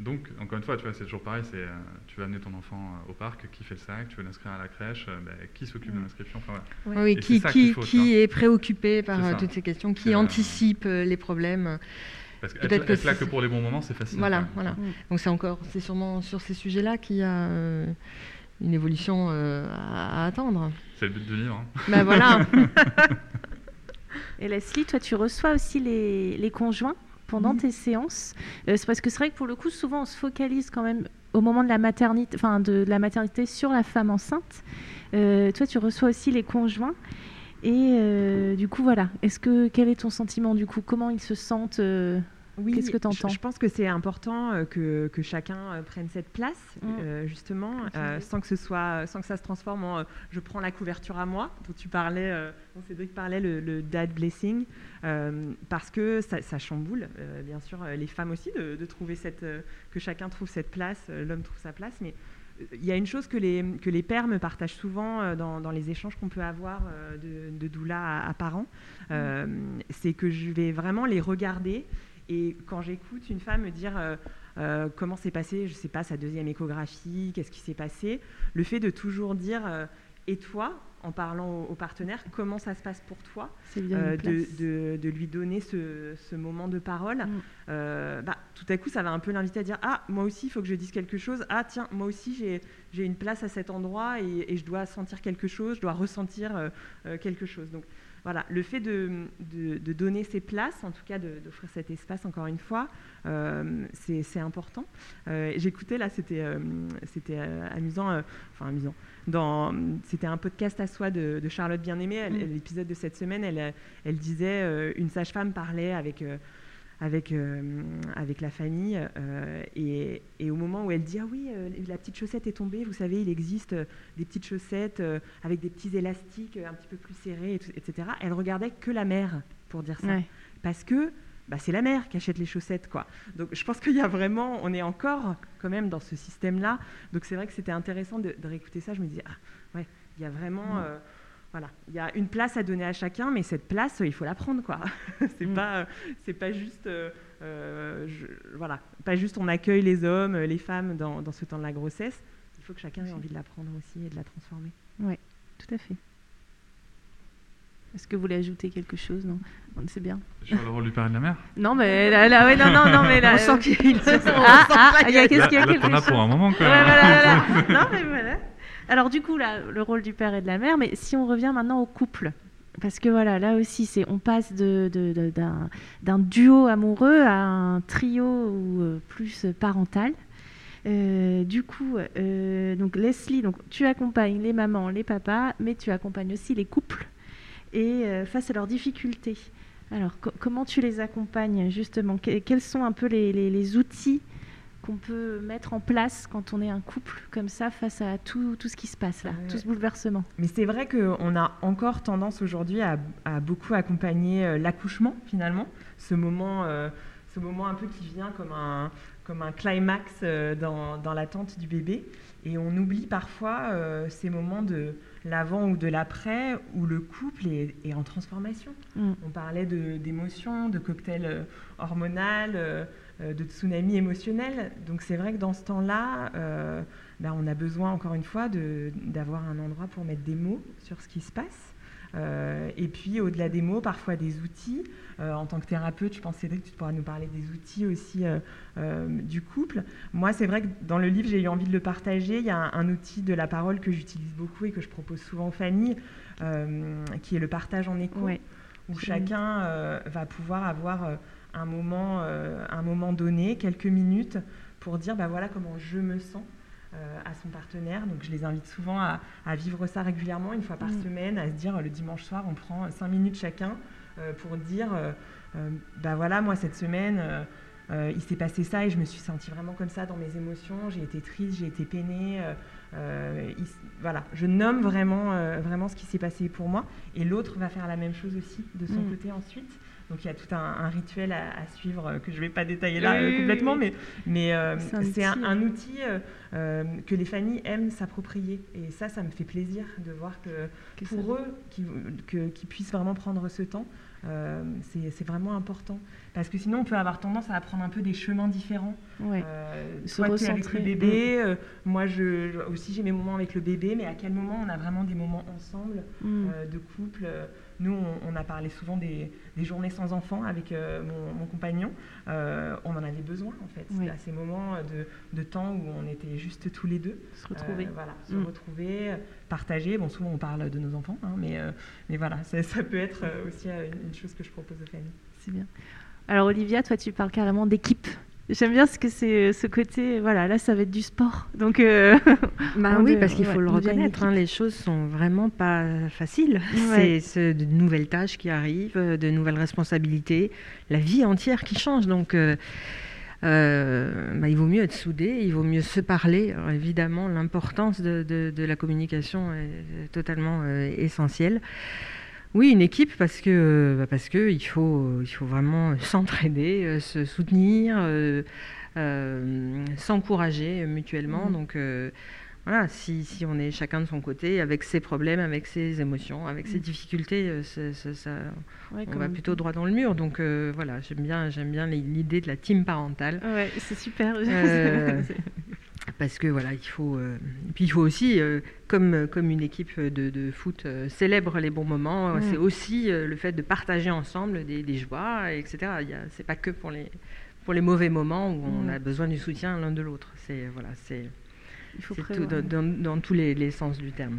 Donc, encore une fois, tu vois, c'est toujours pareil, c'est, euh, tu vas amener ton enfant euh, au parc, qui fait le sac, tu veux l'inscrire à la crèche, euh, ben, qui s'occupe de l'inscription enfin, Oui, qui, qui, qui est préoccupé par toutes ces questions, qui anticipe les problèmes. Parce qu'être que là que pour les bons moments, c'est facile. Voilà, voilà. Mm. Donc c'est encore, c'est sûrement sur ces sujets-là qu'il y a une évolution à, attendre. C'est le but de vivre. Hein. Ben voilà. [laughs] Et Leslie, toi, tu reçois aussi les, les conjoints? Pendant mhm. tes séances euh, C'est parce que c'est vrai que pour le coup, souvent, on se focalise quand même au moment de la maternité, enfin de, la maternité sur la femme enceinte. Euh, toi, tu reçois aussi les conjoints. Et euh, du coup, voilà. Est-ce que quel est ton sentiment du coup? Comment ils se sentent oui, Qu'est-ce que tu entends je, pense que c'est important euh, que, que, chacun euh, prenne cette place, mm. euh, justement, sans, que ce soit, sans que ça se transforme en je prends la couverture à moi, dont tu parlais, dont Cédric parlait, le, dad blessing, parce que ça, chamboule, bien sûr, les femmes aussi, de, trouver cette, que chacun trouve cette place, l'homme trouve sa place, mais il y a une chose que les, que les pères me partagent souvent dans, dans les échanges qu'on peut avoir de, de doula à, parents, mm. c'est que je vais vraiment les regarder et quand j'écoute une femme me dire euh, euh, comment s'est passé, je ne sais pas, sa deuxième échographie, qu'est-ce qui s'est passé, le fait de toujours dire euh, et toi, en parlant au, partenaire, comment ça se passe pour toi, de, de, lui donner ce, ce moment de parole, mm. bah, tout à coup, ça va un peu l'inviter à dire Ah, moi aussi, il faut que je dise quelque chose. Ah, tiens, moi aussi, j'ai une place à cet endroit et, et, je dois sentir quelque chose, je dois ressentir quelque chose. Donc, voilà, le fait de, de, donner ces places, en tout cas d'offrir cet espace, encore une fois, euh, c'est important. Euh, j'écoutais là, c'était c'était amusant, enfin amusant. C'était un podcast à soi de, Charlotte Bien-Aimée. Mm. L'épisode de cette semaine, elle, elle disait une sage-femme parlait avec avec, euh, avec la famille. Euh, et, et, au moment où elle dit Ah oui, euh, la petite chaussette est tombée, vous savez, il existe des petites chaussettes avec des petits élastiques un petit peu plus serrés, etc. Elle regardait que la mère pour dire ça. Parce que bah, c'est la mère qui achète les chaussettes. quoi. Donc je pense qu'il y a vraiment, on est encore quand même dans ce système-là. Donc c'est vrai que c'était intéressant de, réécouter ça. Je me disais, ah ouais, il y a vraiment. Voilà, il y a une place à donner à chacun, mais cette place, il faut la prendre, quoi. [laughs] c'est mm. pas, c'est pas juste, euh, euh, voilà, pas juste on accueille les hommes, les femmes dans, dans, ce temps de la grossesse. Il faut que chacun ait envie de la prendre aussi et de la transformer. Oui, tout à fait. Est-ce que vous voulez ajouter quelque chose? Non, c'est bien. Sur le rôle du père et de la mère? Non, mais là, là ouais, non, non, non, mais là. [laughs] On sent [laughs] qu'il y a, ah, ah, qu'est-ce qu'il y a quelque chose? pour un moment, quand même. Ouais, voilà, non, mais voilà. Alors du coup, là, le rôle du père et de la mère, mais si on revient maintenant au couple, parce que voilà, là aussi, c'est on passe de, d'un duo amoureux à un trio euh, plus parental. Euh, du coup, euh, donc Leslie, tu accompagnes les mamans, les papas, mais tu accompagnes aussi les couples et face à leurs difficultés. Alors, comment tu les accompagnes justement? Quels sont un peu les outils qu'on peut mettre en place quand on est un couple comme ça face à tout, tout ce qui se passe là, tout ce bouleversement. Mais c'est vrai qu'on a encore tendance aujourd'hui à, beaucoup accompagner euh, l'accouchement finalement, ce moment, euh, ce moment un peu qui vient comme un, comme un climax euh, dans, dans l'attente du bébé. Et on oublie parfois ces moments de l'avant ou de l'après où le couple est, en transformation. Mm. On parlait d'émotions, de, de, cocktail hormonal de tsunami émotionnel. Donc c'est vrai que dans ce temps-là, euh, ben, on a besoin encore une fois d'avoir un endroit pour mettre des mots sur ce qui se passe. Euh, et puis au-delà des mots, parfois des outils. en tant que thérapeute, je pense Cédric, tu pourras nous parler des outils aussi du couple. Moi, c'est vrai que dans le livre, j'ai eu envie de le partager. Il y a un, outil de la parole que j'utilise beaucoup et que je propose souvent aux familles, qui est le partage en écho, où chacun va pouvoir avoir un moment, euh, un moment donné, quelques minutes, pour dire bah voilà comment je me sens euh, à son partenaire. Donc je les invite souvent à, vivre ça régulièrement, une fois par mm. semaine, à se dire le dimanche soir, on prend cinq minutes chacun euh, pour dire bah voilà, moi cette semaine, il s'est passé ça et je me suis sentie vraiment comme ça dans mes émotions. J'ai été triste, j'ai été peinée. voilà, je nomme vraiment, vraiment ce qui s'est passé pour moi et l'autre va faire la même chose aussi de son mm. côté ensuite. Donc il y a tout un, rituel à, suivre euh, que je ne vais pas détailler là euh, complètement, mais, mais euh, c'est un, outil, que les familles aiment s'approprier. Et ça, ça me fait plaisir de voir que, pour eux, qu'ils puissent vraiment prendre ce temps, c'est vraiment important. Parce que sinon, on peut avoir tendance à prendre un peu des chemins différents. Ouais. soit tu avec le bébé, mm. moi je, aussi j'ai mes moments avec le bébé, mais à quel moment on a vraiment des moments ensemble, mm. de couple nous, on, a parlé souvent des, journées sans enfants avec euh, mon, compagnon. Euh, on en avait besoin, en fait, à ces moments de, temps où on était juste tous les deux. Se retrouver. Euh, voilà, se mm. retrouver, partager. Bon, souvent, on parle de nos enfants, hein, mais, mais voilà, ça, peut être aussi une, une chose que je propose aux familles. C'est bien. Alors, Olivia, toi, tu parles carrément d'équipe. J'aime bien ce que c'est ce côté. Voilà, là, ça va être du sport. Donc, euh, bah [laughs] oui, parce qu'il faut le reconnaître. Hein, les choses sont vraiment pas faciles. C'est de nouvelles tâches qui arrivent, de nouvelles responsabilités, la vie entière qui change. Donc, euh, euh, bah, il vaut mieux être soudé, il vaut mieux se parler. évidemment, l'importance de, de, la communication est totalement essentielle. Oui, une équipe parce que bah, parce que il faut il faut vraiment s'entraider, euh, se soutenir, euh, euh, s'encourager mutuellement. Mmh. Donc voilà, si, si, on est chacun de son côté, avec ses problèmes, avec ses émotions, avec ses mmh. difficultés, ça, on va plutôt droit dans le mur. Donc voilà, j'aime bien, j'aime bien l'idée de la team parentale. Ouais, c'est super. [laughs] parce que voilà, il faut. Euh, puis il faut aussi, euh, comme, comme une équipe de, foot euh, célèbre les bons moments, mm. c'est aussi le fait de partager ensemble des, des joies, etc. C'est pas que pour les, pour les mauvais moments où on mm. a besoin du soutien l'un de l'autre. C'est voilà, c'est. Dans, tous les, les, sens du terme.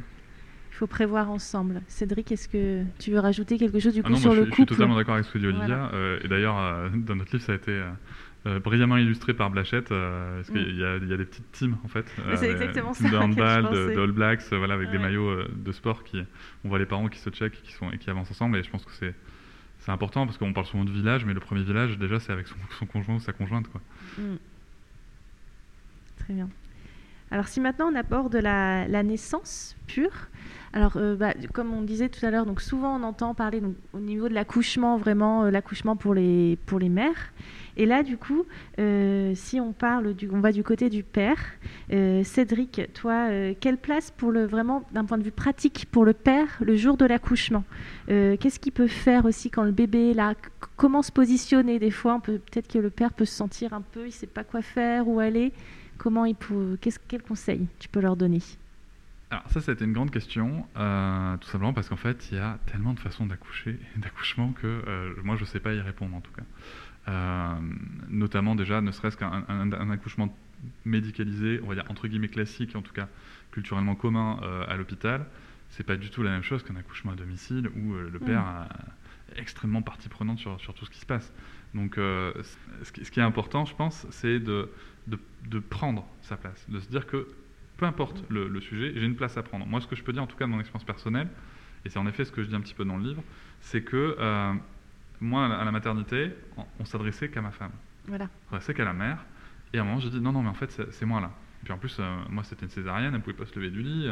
Il faut prévoir ensemble. Cédric, est-ce que tu veux rajouter quelque chose du Ah coup non, sur moi, je, le je couple suis totalement d'accord avec ce que dit Olivia. Voilà. euh, et d'ailleurs, euh, dans notre livre, ça a été euh, euh, brillamment illustré par Blachette, euh, parce qu'il Mm. y, a- il y a des petites teams en fait. C'est exactement ça de [laughs] je handball, de, pensais. de All Blacks, euh, voilà, avec des maillots euh, de sport qui, on voit les parents qui se checkent et qui, sont, et qui avancent ensemble. Et je pense que c'est c'est important parce qu'on parle souvent de village, mais le premier village, déjà, c'est avec son, son conjoint ou sa conjointe. Quoi. Mm. Très bien. Alors si maintenant on aborde la, naissance pure, alors euh, bah, comme on disait tout à l'heure, donc souvent on entend parler au niveau de l'accouchement, vraiment euh, l'accouchement pour les, mères. Et là du coup, euh, si on parle, on va du côté du père, Cédric, toi, quelle place pour le vraiment d'un point de vue pratique pour le père le jour de l'accouchement? Qu'est-ce qu'il peut faire aussi quand le bébé est là? Comment se positionner? Des fois, peut-être que le père peut se sentir un peu, il sait pas quoi faire, où aller. Comment il peut, qu'est-ce, quel conseil tu peux leur donner? Alors ça, c'était une grande question, euh, tout simplement parce qu'en fait, il y a tellement de façons d'accoucher [laughs] et d'accouchement que euh, moi, je ne sais pas y répondre en tout cas. Euh, notamment déjà, ne serait-ce qu'un un- un accouchement médicalisé, on va dire entre guillemets classique, en tout cas culturellement commun à l'hôpital, c'est pas du tout la même chose qu'un accouchement à domicile où le père est extrêmement partie prenante sur, sur tout ce qui se passe. Donc, c- ce, qui, ce qui est important, je pense, c'est de, de, de prendre sa place, de se dire que peu importe le, le sujet, j'ai une place à prendre. Moi, ce que je peux dire, en tout cas de mon expérience personnelle, et c'est en effet ce que je dis un petit peu dans le livre, c'est que euh, moi, à la- maternité, on, s'adressait qu'à ma femme, Voilà. on s'adressait qu'à la mère, et à un moment, j'ai dit non, non, mais en fait, c'est moi là. Puis en plus, euh, moi, c'était une césarienne, elle pouvait pas se lever du lit.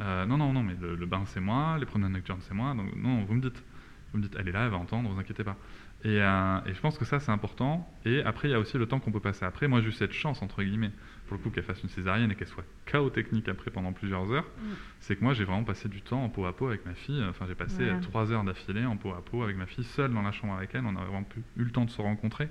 Euh, non, non, non, mais le, le bain, c'est moi, les promenades nocturnes, c'est moi. Donc, non, vous me dites. Vous me dites, elle est là, elle va entendre, vous inquiétez pas. Et, euh, et je pense que ça, c'est important. Et après, il y a aussi le temps qu'on peut passer après. Moi, j'ai eu cette chance, entre guillemets, pour le coup, qu'elle fasse une césarienne et qu'elle soit chaos technique après pendant plusieurs heures. Mm. C'est que moi, j'ai vraiment passé du temps en peau à peau avec ma fille. Enfin, j'ai passé trois heures d'affilée en peau à peau avec ma fille, seule dans la chambre avec elle. On a vraiment pu- eu le temps de se rencontrer.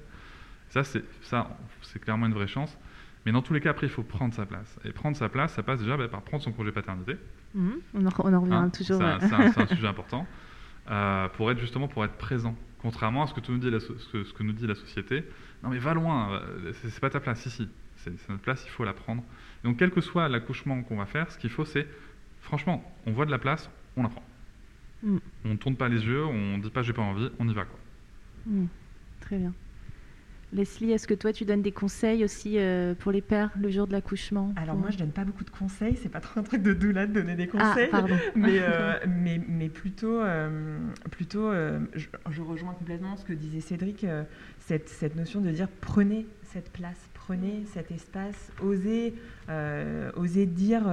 Ça, c'est ça, c'est clairement une vraie chance. Mais dans tous les cas, après, il faut prendre sa place. Et prendre sa place, ça passe déjà bah, par prendre son congé paternité. Mhm. On, en, on en revient Hein, toujours. Un, c'est un [laughs] sujet important. Euh, pour être justement pour être présent. Contrairement à ce que, nous dit la so- ce que, ce que nous dit la société. Non mais va loin, c'est pas ta place. Si, c'est notre place, il faut la prendre. Donc quel que soit l'accouchement qu'on va faire, ce qu'il faut c'est, franchement, on voit de la place, on la prend. Mm. On tourne pas les yeux, on dit pas j'ai pas envie, on y va quoi. Mhm. Très bien. Leslie, est-ce que toi tu donnes des conseils aussi euh, pour les pères le jour de l'accouchement Alors pour- moi, je donne pas beaucoup de conseils. C'est pas trop un truc de doula de donner des Ah, conseils. [laughs] mais, euh, [laughs] mais, mais plutôt, euh, plutôt je, je rejoins complètement ce que disait Cédric, cette, cette notion de dire prenez cette place, prenez cet espace, osez, osez dire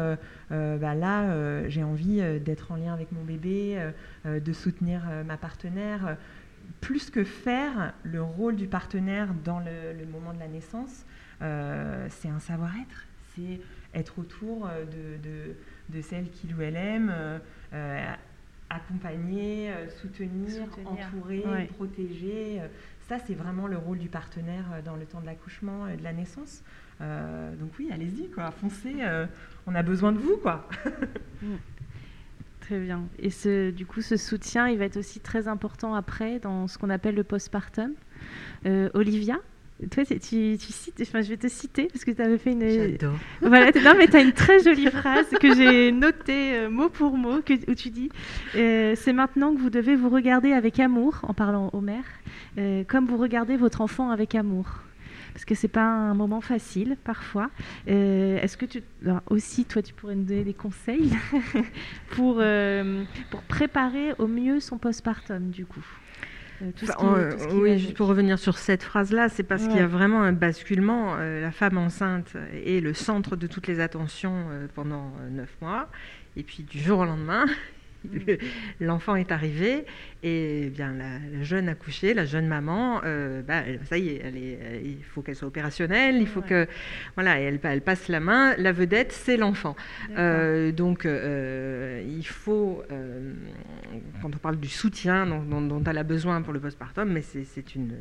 bah là, j'ai envie d'être en lien avec mon bébé, de soutenir ma partenaire. Plus que faire le rôle du partenaire dans le, le moment de la naissance, euh, c'est un savoir-être, c'est être autour euh, de, de, de celle qu'il ou elle aime, euh, accompagner, soutenir, Soutenir, entourer, ouais. protéger. Ça, c'est vraiment le rôle du partenaire dans le temps de l'accouchement et de la naissance. Euh, donc oui, allez-y, quoi, foncez. on a besoin de vous, quoi. [laughs] Très bien. Et ce, du coup, ce soutien, il va être aussi très important après dans ce qu'on appelle le postpartum. Euh, Olivia, toi, tu, tu cites, enfin, je vais te citer parce que tu avais fait une. J'adore. Voilà, [laughs] non, mais tu as une très jolie phrase que j'ai notée euh, mot pour mot, que- où tu dis euh, C'est maintenant que vous devez vous regarder avec amour, en parlant aux mères, euh, comme vous regardez votre enfant avec amour. Parce que c'est pas un moment facile parfois. Euh, Est-ce que tu alors, aussi toi tu pourrais nous donner des conseils [laughs] pour euh, pour préparer au mieux son postpartum du coup? Euh, tout ce Enfin, qui- tout ce qui oui, juste pour revenir sur cette phrase-là, c'est parce qu'il y a vraiment un basculement. la femme enceinte est le centre de toutes les attentions pendant neuf mois. Et puis du jour au lendemain, le- [laughs] l'enfant est arrivé et eh bien la, la jeune accouchée, la jeune maman, euh, bah, ça y est, elle est- euh, il faut qu'elle soit opérationnelle, il faut Ouais. que voilà, elle, elle passe la main. La vedette, c'est l'enfant. Euh, donc, il faut, quand on parle du soutien dont, dont- dont elle a besoin pour le postpartum, mais c'est une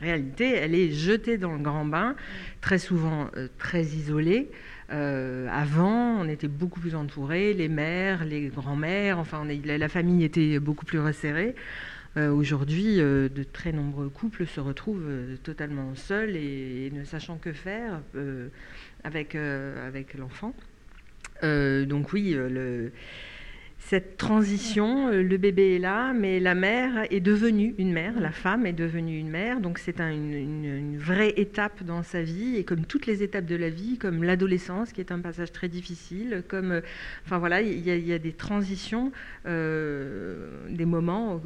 réalité, elle est jetée dans le grand bain, très souvent très isolée. Euh, avant, on était beaucoup plus entourés, les mères, les grands-mères, enfin, la, famille était beaucoup plus resserrée. Euh, Aujourd'hui, euh, de très nombreux couples se retrouvent totalement seuls et, et ne sachant que faire avec, avec l'enfant. Donc oui, le, cette transition, euh, le bébé est là, mais la mère est devenue une mère, la femme est devenue une mère, donc c'est un- une, vraie étape dans sa vie, et comme toutes les étapes de la vie, comme l'adolescence, qui est un passage très difficile, comme, euh, enfin voilà, il y, a- des transitions, euh, des moments où,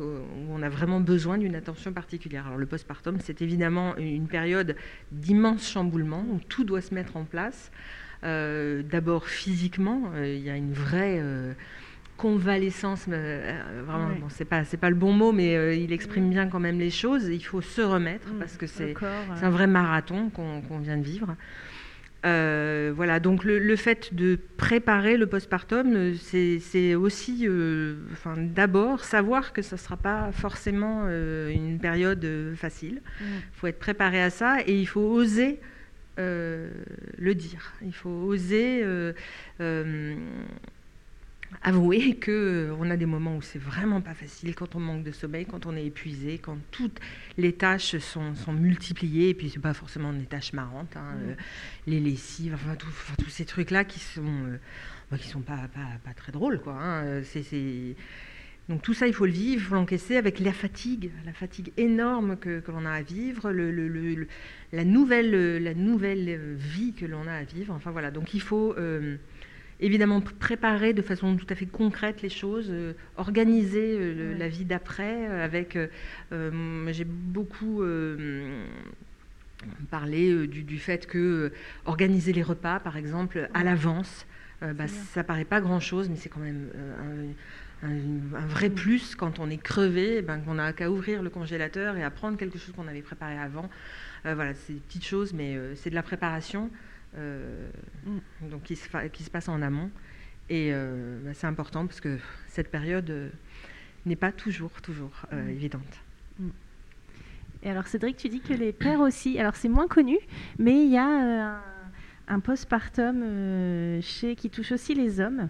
on a vraiment besoin d'une attention particulière. Alors le postpartum, c'est évidemment une période d'immense chamboulement, où tout doit se mettre en place. D'abord physiquement, il y a une vraie convalescence, euh, vraiment, Ouais. bon, c'est pas, c'est pas le bon mot, mais euh, il exprime bien quand même les choses. Il faut se remettre Mm. parce que c'est corps, euh, un vrai marathon qu'on vient de vivre. Euh, voilà, donc le, le fait de préparer le postpartum, c'est aussi, enfin, d'abord savoir que ça ne sera pas forcément une période facile. Mm. Il faut être préparé à ça et il faut oser le dire. Il faut oser avouer que euh, on a des moments où c'est vraiment pas facile, quand on manque de sommeil, quand on est épuisé, quand toutes les tâches sont, sont multipliées, et puis c'est pas forcément des tâches marrantes, hein, euh, les lessives, enfin, tout- enfin, tous ces trucs-là qui sont, euh, bah, qui sont pas, pas, pas très drôles, quoi. hein, c'est- c'est- Donc tout ça, il faut le vivre, il faut l'encaisser avec la fatigue, la fatigue énorme que, que l'on a à vivre, le, le- le- le- la nouvelle, la nouvelle vie que l'on a à vivre. Enfin voilà, donc il faut euh, évidemment pr- préparer de façon tout à fait concrète les choses, euh, organiser euh, la vie d'après euh, avec. J'ai beaucoup parlé du, du fait que organiser les repas, par exemple, à l'avance, bah, ça paraît pas grand-chose, mais c'est quand même un, un- un vrai plus quand on est crevé, eh ben, qu'on a qu'à ouvrir le congélateur et à prendre quelque chose qu'on avait préparé avant. Euh, voilà, c'est des petites choses, mais euh, c'est de la préparation euh, donc qui, se fa- qui se passe en amont. Et euh, bah, c'est important parce que cette période euh, n'est pas toujours, toujours euh, évidente. Et alors Cédric, tu dis que les pères aussi, alors c'est moins connu, mais il y a euh, un, un postpartum euh, chez qui touche aussi les hommes.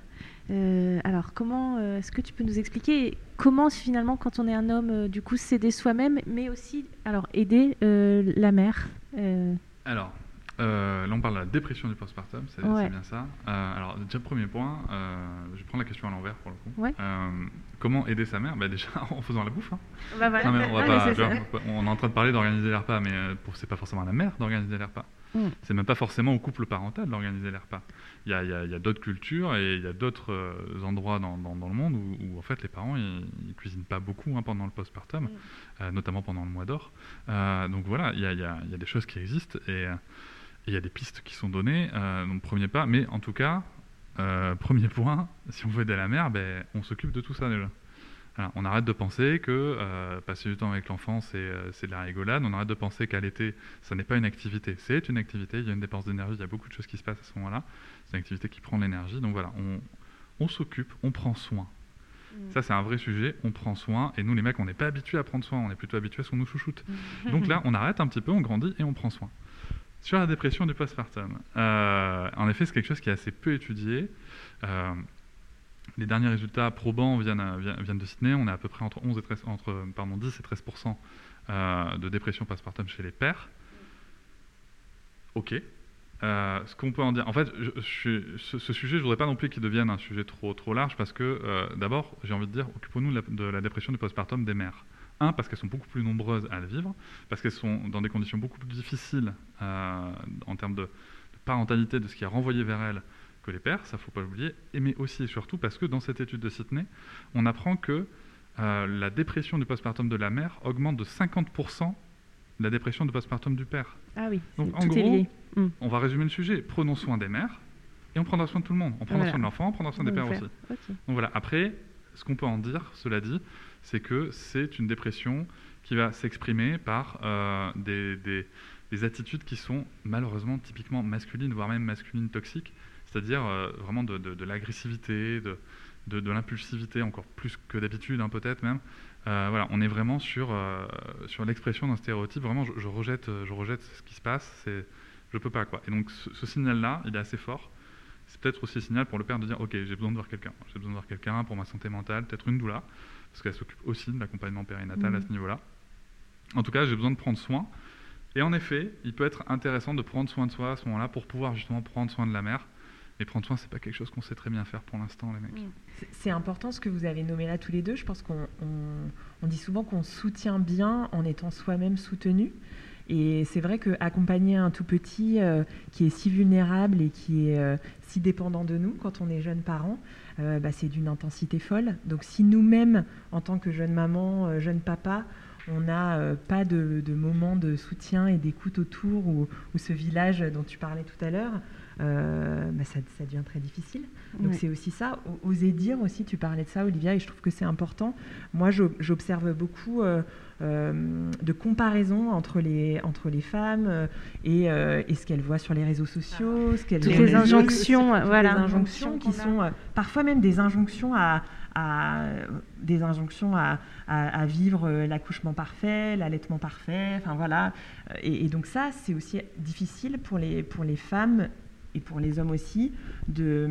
Euh, alors comment euh, est-ce que tu peux nous expliquer comment finalement quand on est un homme, euh, du coup s'aider soi-même, mais aussi alors aider euh, la mère. euh, Alors, euh, là on parle de la dépression du postpartum, c'est Ouais. bien ça. Euh, alors déjà premier point, euh, je vais prendre la question à l'envers pour le coup. Ouais. Euh, comment aider sa mère? Bah, Déjà [laughs] en faisant la bouffe. hein. bah voilà. Non, mais on, va pas, est en train de parler d'organiser les repas, mais euh, c'est pas forcément à la mère d'organiser les repas. Mm. C'est même pas forcément au couple parental d'organiser les repas. Il y a, d'autres cultures et il y a d'autres endroits dans, dans- dans le monde où, où, en fait les parents ils, ils cuisinent pas beaucoup hein, pendant le postpartum, Mm. notamment pendant le mois d'or. Donc voilà, il y a, y a- il y a des choses qui existent et il y a des pistes qui sont données. Euh, donc premier pas, mais en tout cas, euh, premier point, [laughs] si on veut aider la mère, ben, on s'occupe de tout ça déjà. On arrête de penser que euh, passer du temps avec l'enfant, c'est euh, c'est de la rigolade. On arrête de penser qu'à l'été, ça n'est pas une activité. C'est une activité, il y a une dépense d'énergie, il y a beaucoup de choses qui se passent à ce moment-là. C'est une activité qui prend de l'énergie. Donc voilà, on, on s'occupe, on prend soin. Mm. Ça, c'est un vrai sujet. On prend soin. Et nous, les mecs, on n'est pas habitués à prendre soin. On est plutôt habitués à ce qu'on nous chouchoute. Donc là, [laughs] on arrête un petit peu, on grandit et on prend soin. Sur la dépression du postpartum, euh, en effet, c'est quelque chose qui est assez peu étudié. Euh, les derniers résultats probants viennent, de Sydney. On est à peu près entre, 11 et 13, entre pardon, 10 et 13% euh, de dépression postpartum chez les pères. Ok. Euh, ce qu'on peut en dire, en fait, je- ce, sujet, je voudrais pas non plus qu'il devienne un sujet trop trop large parce que d'abord, j'ai envie de dire, occupons-nous de la dépression du postpartum des mères. Un, parce qu'elles sont beaucoup plus nombreuses à le vivre, parce qu'elles sont dans des conditions beaucoup plus difficiles euh, en termes de, de parentalité, de ce qui est renvoyé vers elles que les pères, ça faut pas l'oublier, et mais aussi et surtout parce que dans cette étude de Sydney, on apprend que euh, la dépression du postpartum de la mère augmente de 50% la dépression du postpartum du père. Ah oui, Donc, en tout est gros, lié. Mm. On va résumer le sujet. Prenons soin des mères et on prendra soin de tout le monde. On prendra Voilà. soin de l'enfant, on prendra soin des pères aussi. Donc voilà. Après, ce qu'on peut en dire, cela dit, c'est que c'est une dépression qui va s'exprimer par euh, des, des- des attitudes qui sont malheureusement typiquement masculines, voire même masculines toxiques, c'est-à-dire euh, vraiment de, l'agressivité, de, l'impulsivité, encore plus que d'habitude, hein, peut-être même. Euh, voilà, on est vraiment sur, l'expression d'un stéréotype. Vraiment, je, je rejette, je rejette ce qui se passe. C'est, je peux pas quoi. Et donc, ce signal-là, il est assez fort. C'est peut-être aussi un signal pour le père de dire, ok, j'ai besoin de voir quelqu'un. J'ai besoin de voir quelqu'un pour ma santé mentale, peut-être une doula, parce qu'elle s'occupe aussi de l'accompagnement périnatal à Mhm. ce niveau-là. En tout cas, j'ai besoin de prendre soin. Et en effet, il peut être intéressant de prendre soin de soi à ce moment-là pour pouvoir justement prendre soin de la mère. Mais prendre soin, c'est pas quelque chose qu'on sait très bien faire pour l'instant, les mecs. C'est- C'est important ce que vous avez nommé là tous les deux. Je pense qu'on on- on dit souvent qu'on soutient bien en étant soi-même soutenu. Et c'est vrai qu'accompagner un tout petit euh, qui est si vulnérable et qui est euh, si dépendant de nous quand on est jeune parent, euh, bah, c'est d'une intensité folle. Donc si nous-mêmes, en tant que jeune maman, jeune papa, on n'a pas de, moment de soutien et d'écoute autour ou, ou ce village dont tu parlais tout à l'heure, euh, bah, ça, ça devient très difficile. Donc Ouais. c'est aussi ça, oser dire aussi, tu parlais de ça Olivia, et je trouve que c'est important. Moi j'o- j'observe beaucoup euh, euh, de comparaisons entre les, entre les femmes et, et ce qu'elles voient sur les réseaux sociaux, ce qu'elles Toutes les injonctions, voilà. les injonctions qui sont parfois même des injonctions à, à- des injonctions à, à- à vivre l'accouchement parfait, l'allaitement parfait, enfin voilà. Et, et donc ça, c'est aussi difficile pour les, pour les femmes et pour les hommes aussi de,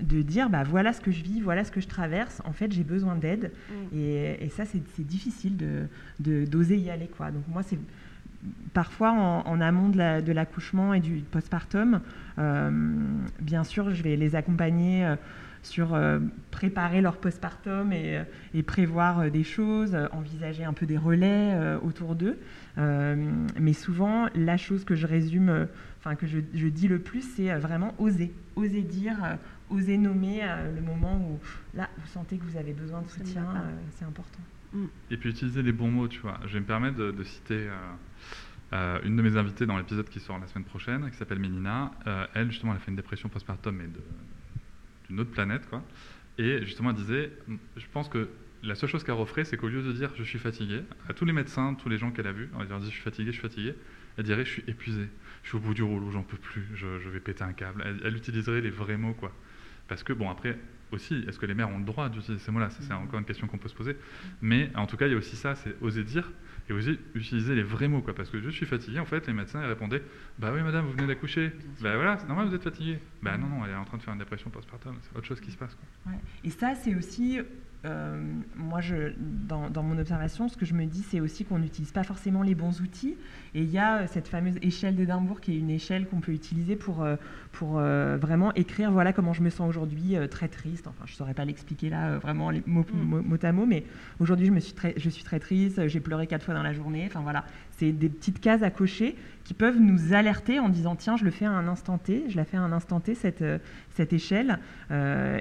de dire bah, voilà ce que je vis, voilà ce que je traverse, en fait j'ai besoin d'aide. Mm. Et, et ça, c'est difficile de de- d'oser y aller. Quoi. Donc moi, c'est parfois en, en amont de la- de l'accouchement et du postpartum, euh, bien sûr, je vais les accompagner euh, sur euh, préparer leur postpartum et, euh, et prévoir euh, des choses, envisager un peu des relais euh, autour d'eux. Euh, mais souvent, la chose que je résume, euh, enfin que je, je dis le plus, c'est vraiment oser. Oser dire, euh, oser nommer euh, le moment où là, vous sentez que vous avez besoin de soutien, euh, c'est important. Et puis utiliser les bons mots, tu vois. Je vais me permettre de, de citer euh, euh, une de mes invitées dans l'épisode qui sort la semaine prochaine, qui s'appelle Mélina. Euh, elle, justement, elle a fait une dépression postpartum, mais de- autre planète, quoi. Et justement, elle disait, je pense que la seule chose qu'elle referait, c'est qu'au lieu de dire je suis fatiguée, à tous les médecins, tous les gens qu'elle a vus, elle leur dit je suis fatiguée, je suis fatiguée, elle dirait je suis épuisée, je suis au bout du rouleau, j'en peux plus, je, je vais péter un câble. Elle, elle utiliserait les vrais mots, quoi. Parce que, bon, après, aussi, est-ce que les mères ont le droit d'utiliser ces mots-là? C'est encore une question qu'on peut se poser. Mais en tout cas, il y a aussi ça, c'est oser dire et oser utiliser les vrais mots. Quoi. Parce que je suis fatigué, en fait, les médecins ils répondaient Bah oui, madame, vous venez d'accoucher. Bah voilà, c'est normal, vous êtes fatigué. Bah non, non, elle est en train de faire une dépression postpartum, c'est autre chose qui se passe. Quoi. Ouais. Et ça, c'est aussi, euh, moi, je, dans, dans mon observation, ce que je me dis, c'est aussi qu'on n'utilise pas forcément les bons outils. Et il y a euh, cette fameuse échelle d'Édimbourg, qui est une échelle qu'on peut utiliser pour, euh, pour euh, vraiment écrire, voilà comment je me sens aujourd'hui, euh, très triste. Enfin, je ne saurais pas l'expliquer là, vraiment les mots, Mm. mot, mot à mot, mais aujourd'hui, je, me suis très, je suis très triste, j'ai pleuré quatre fois dans la journée. Enfin voilà, c'est des petites cases à cocher qui peuvent nous alerter en disant tiens, je le fais à un instant T, je la fais à un instant T, cette, cette échelle.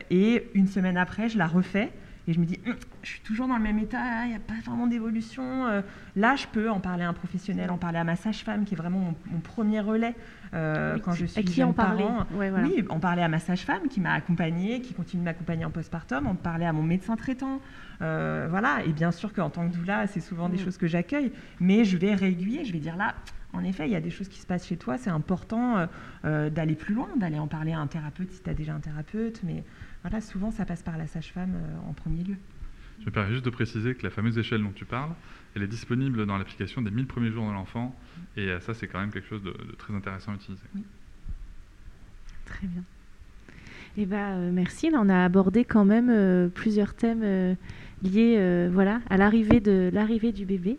Et une semaine après, je la refais. Et je me dis, Hum, je suis toujours dans le même état, il n'y a pas vraiment d'évolution. Euh, là, je peux en parler à un professionnel, en parler à ma sage-femme, qui est vraiment mon, mon premier relais euh, Oui, quand je à suis qui en parler. Ouais, voilà. Oui, en parler à ma sage-femme qui m'a accompagnée, qui continue de m'accompagner en postpartum, en parler à mon médecin traitant. Euh, voilà, et bien sûr qu'en tant que doula, c'est souvent des Mm. choses que j'accueille, mais je vais réaiguiller, je vais dire là, en effet, il y a des choses qui se passent chez toi, c'est important euh, d'aller plus loin, d'aller en parler à un thérapeute si tu as déjà un thérapeute, mais voilà, souvent ça passe par la sage-femme euh, en premier lieu. Je me permets juste de préciser que la fameuse échelle dont tu parles, elle est disponible dans l'application des 1000 premiers jours de l'enfant. Et euh, ça, c'est quand même quelque chose de, de très intéressant à utiliser. Très bien. Eh ben, euh, merci. Là, on a abordé quand même euh, plusieurs thèmes euh, liés euh, voilà, à l'arrivée, de, l'arrivée du bébé.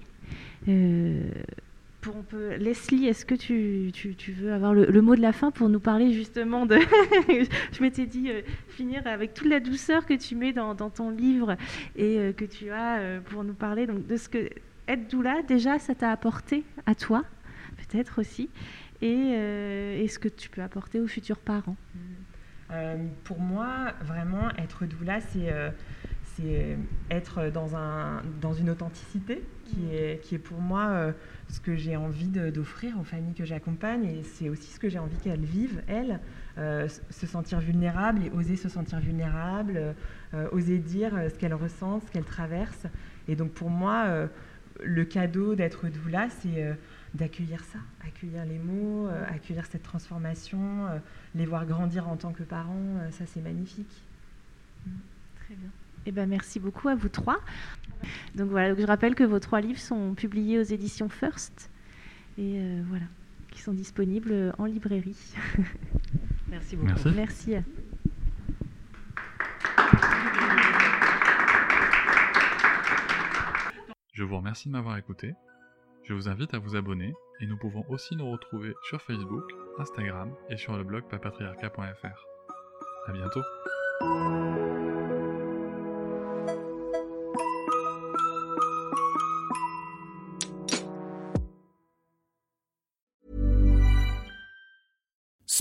Pour, on peut... Leslie, est-ce que tu, tu- tu veux avoir le, le mot de la fin pour nous parler justement de... [laughs] Je m'étais dit euh, finir avec toute la douceur que tu mets dans, dans ton livre et euh, que tu as euh, pour nous parler donc, de ce que être doula, déjà, ça t'a apporté à toi, peut-être aussi, et, et ce que tu peux apporter aux futurs parents. Pour moi, vraiment, être doula, c'est c'est être dans, un, dans une authenticité qui est, qui est pour moi ce que j'ai envie d'offrir aux familles que j'accompagne et c'est aussi ce que j'ai envie qu'elles vivent, elles, euh, se sentir vulnérables et oser se sentir vulnérables, euh, oser dire euh, ce qu'elles ressentent, ce qu'elles traversent. Et donc pour moi, le cadeau d'être doula, c'est d'accueillir ça, accueillir les mots, accueillir cette transformation, les voir grandir en tant que parents, ça c'est magnifique. Très bien. Eh ben, merci beaucoup à vous trois. Donc voilà, donc je rappelle que vos trois livres sont publiés aux éditions First et euh, voilà, qui sont disponibles en librairie. [laughs] Merci beaucoup. Merci. Merci. Je vous remercie de m'avoir écouté. Je vous invite à vous abonner et nous pouvons aussi nous retrouver sur Facebook, Instagram et sur le blog papatriarca.fr. À bientôt.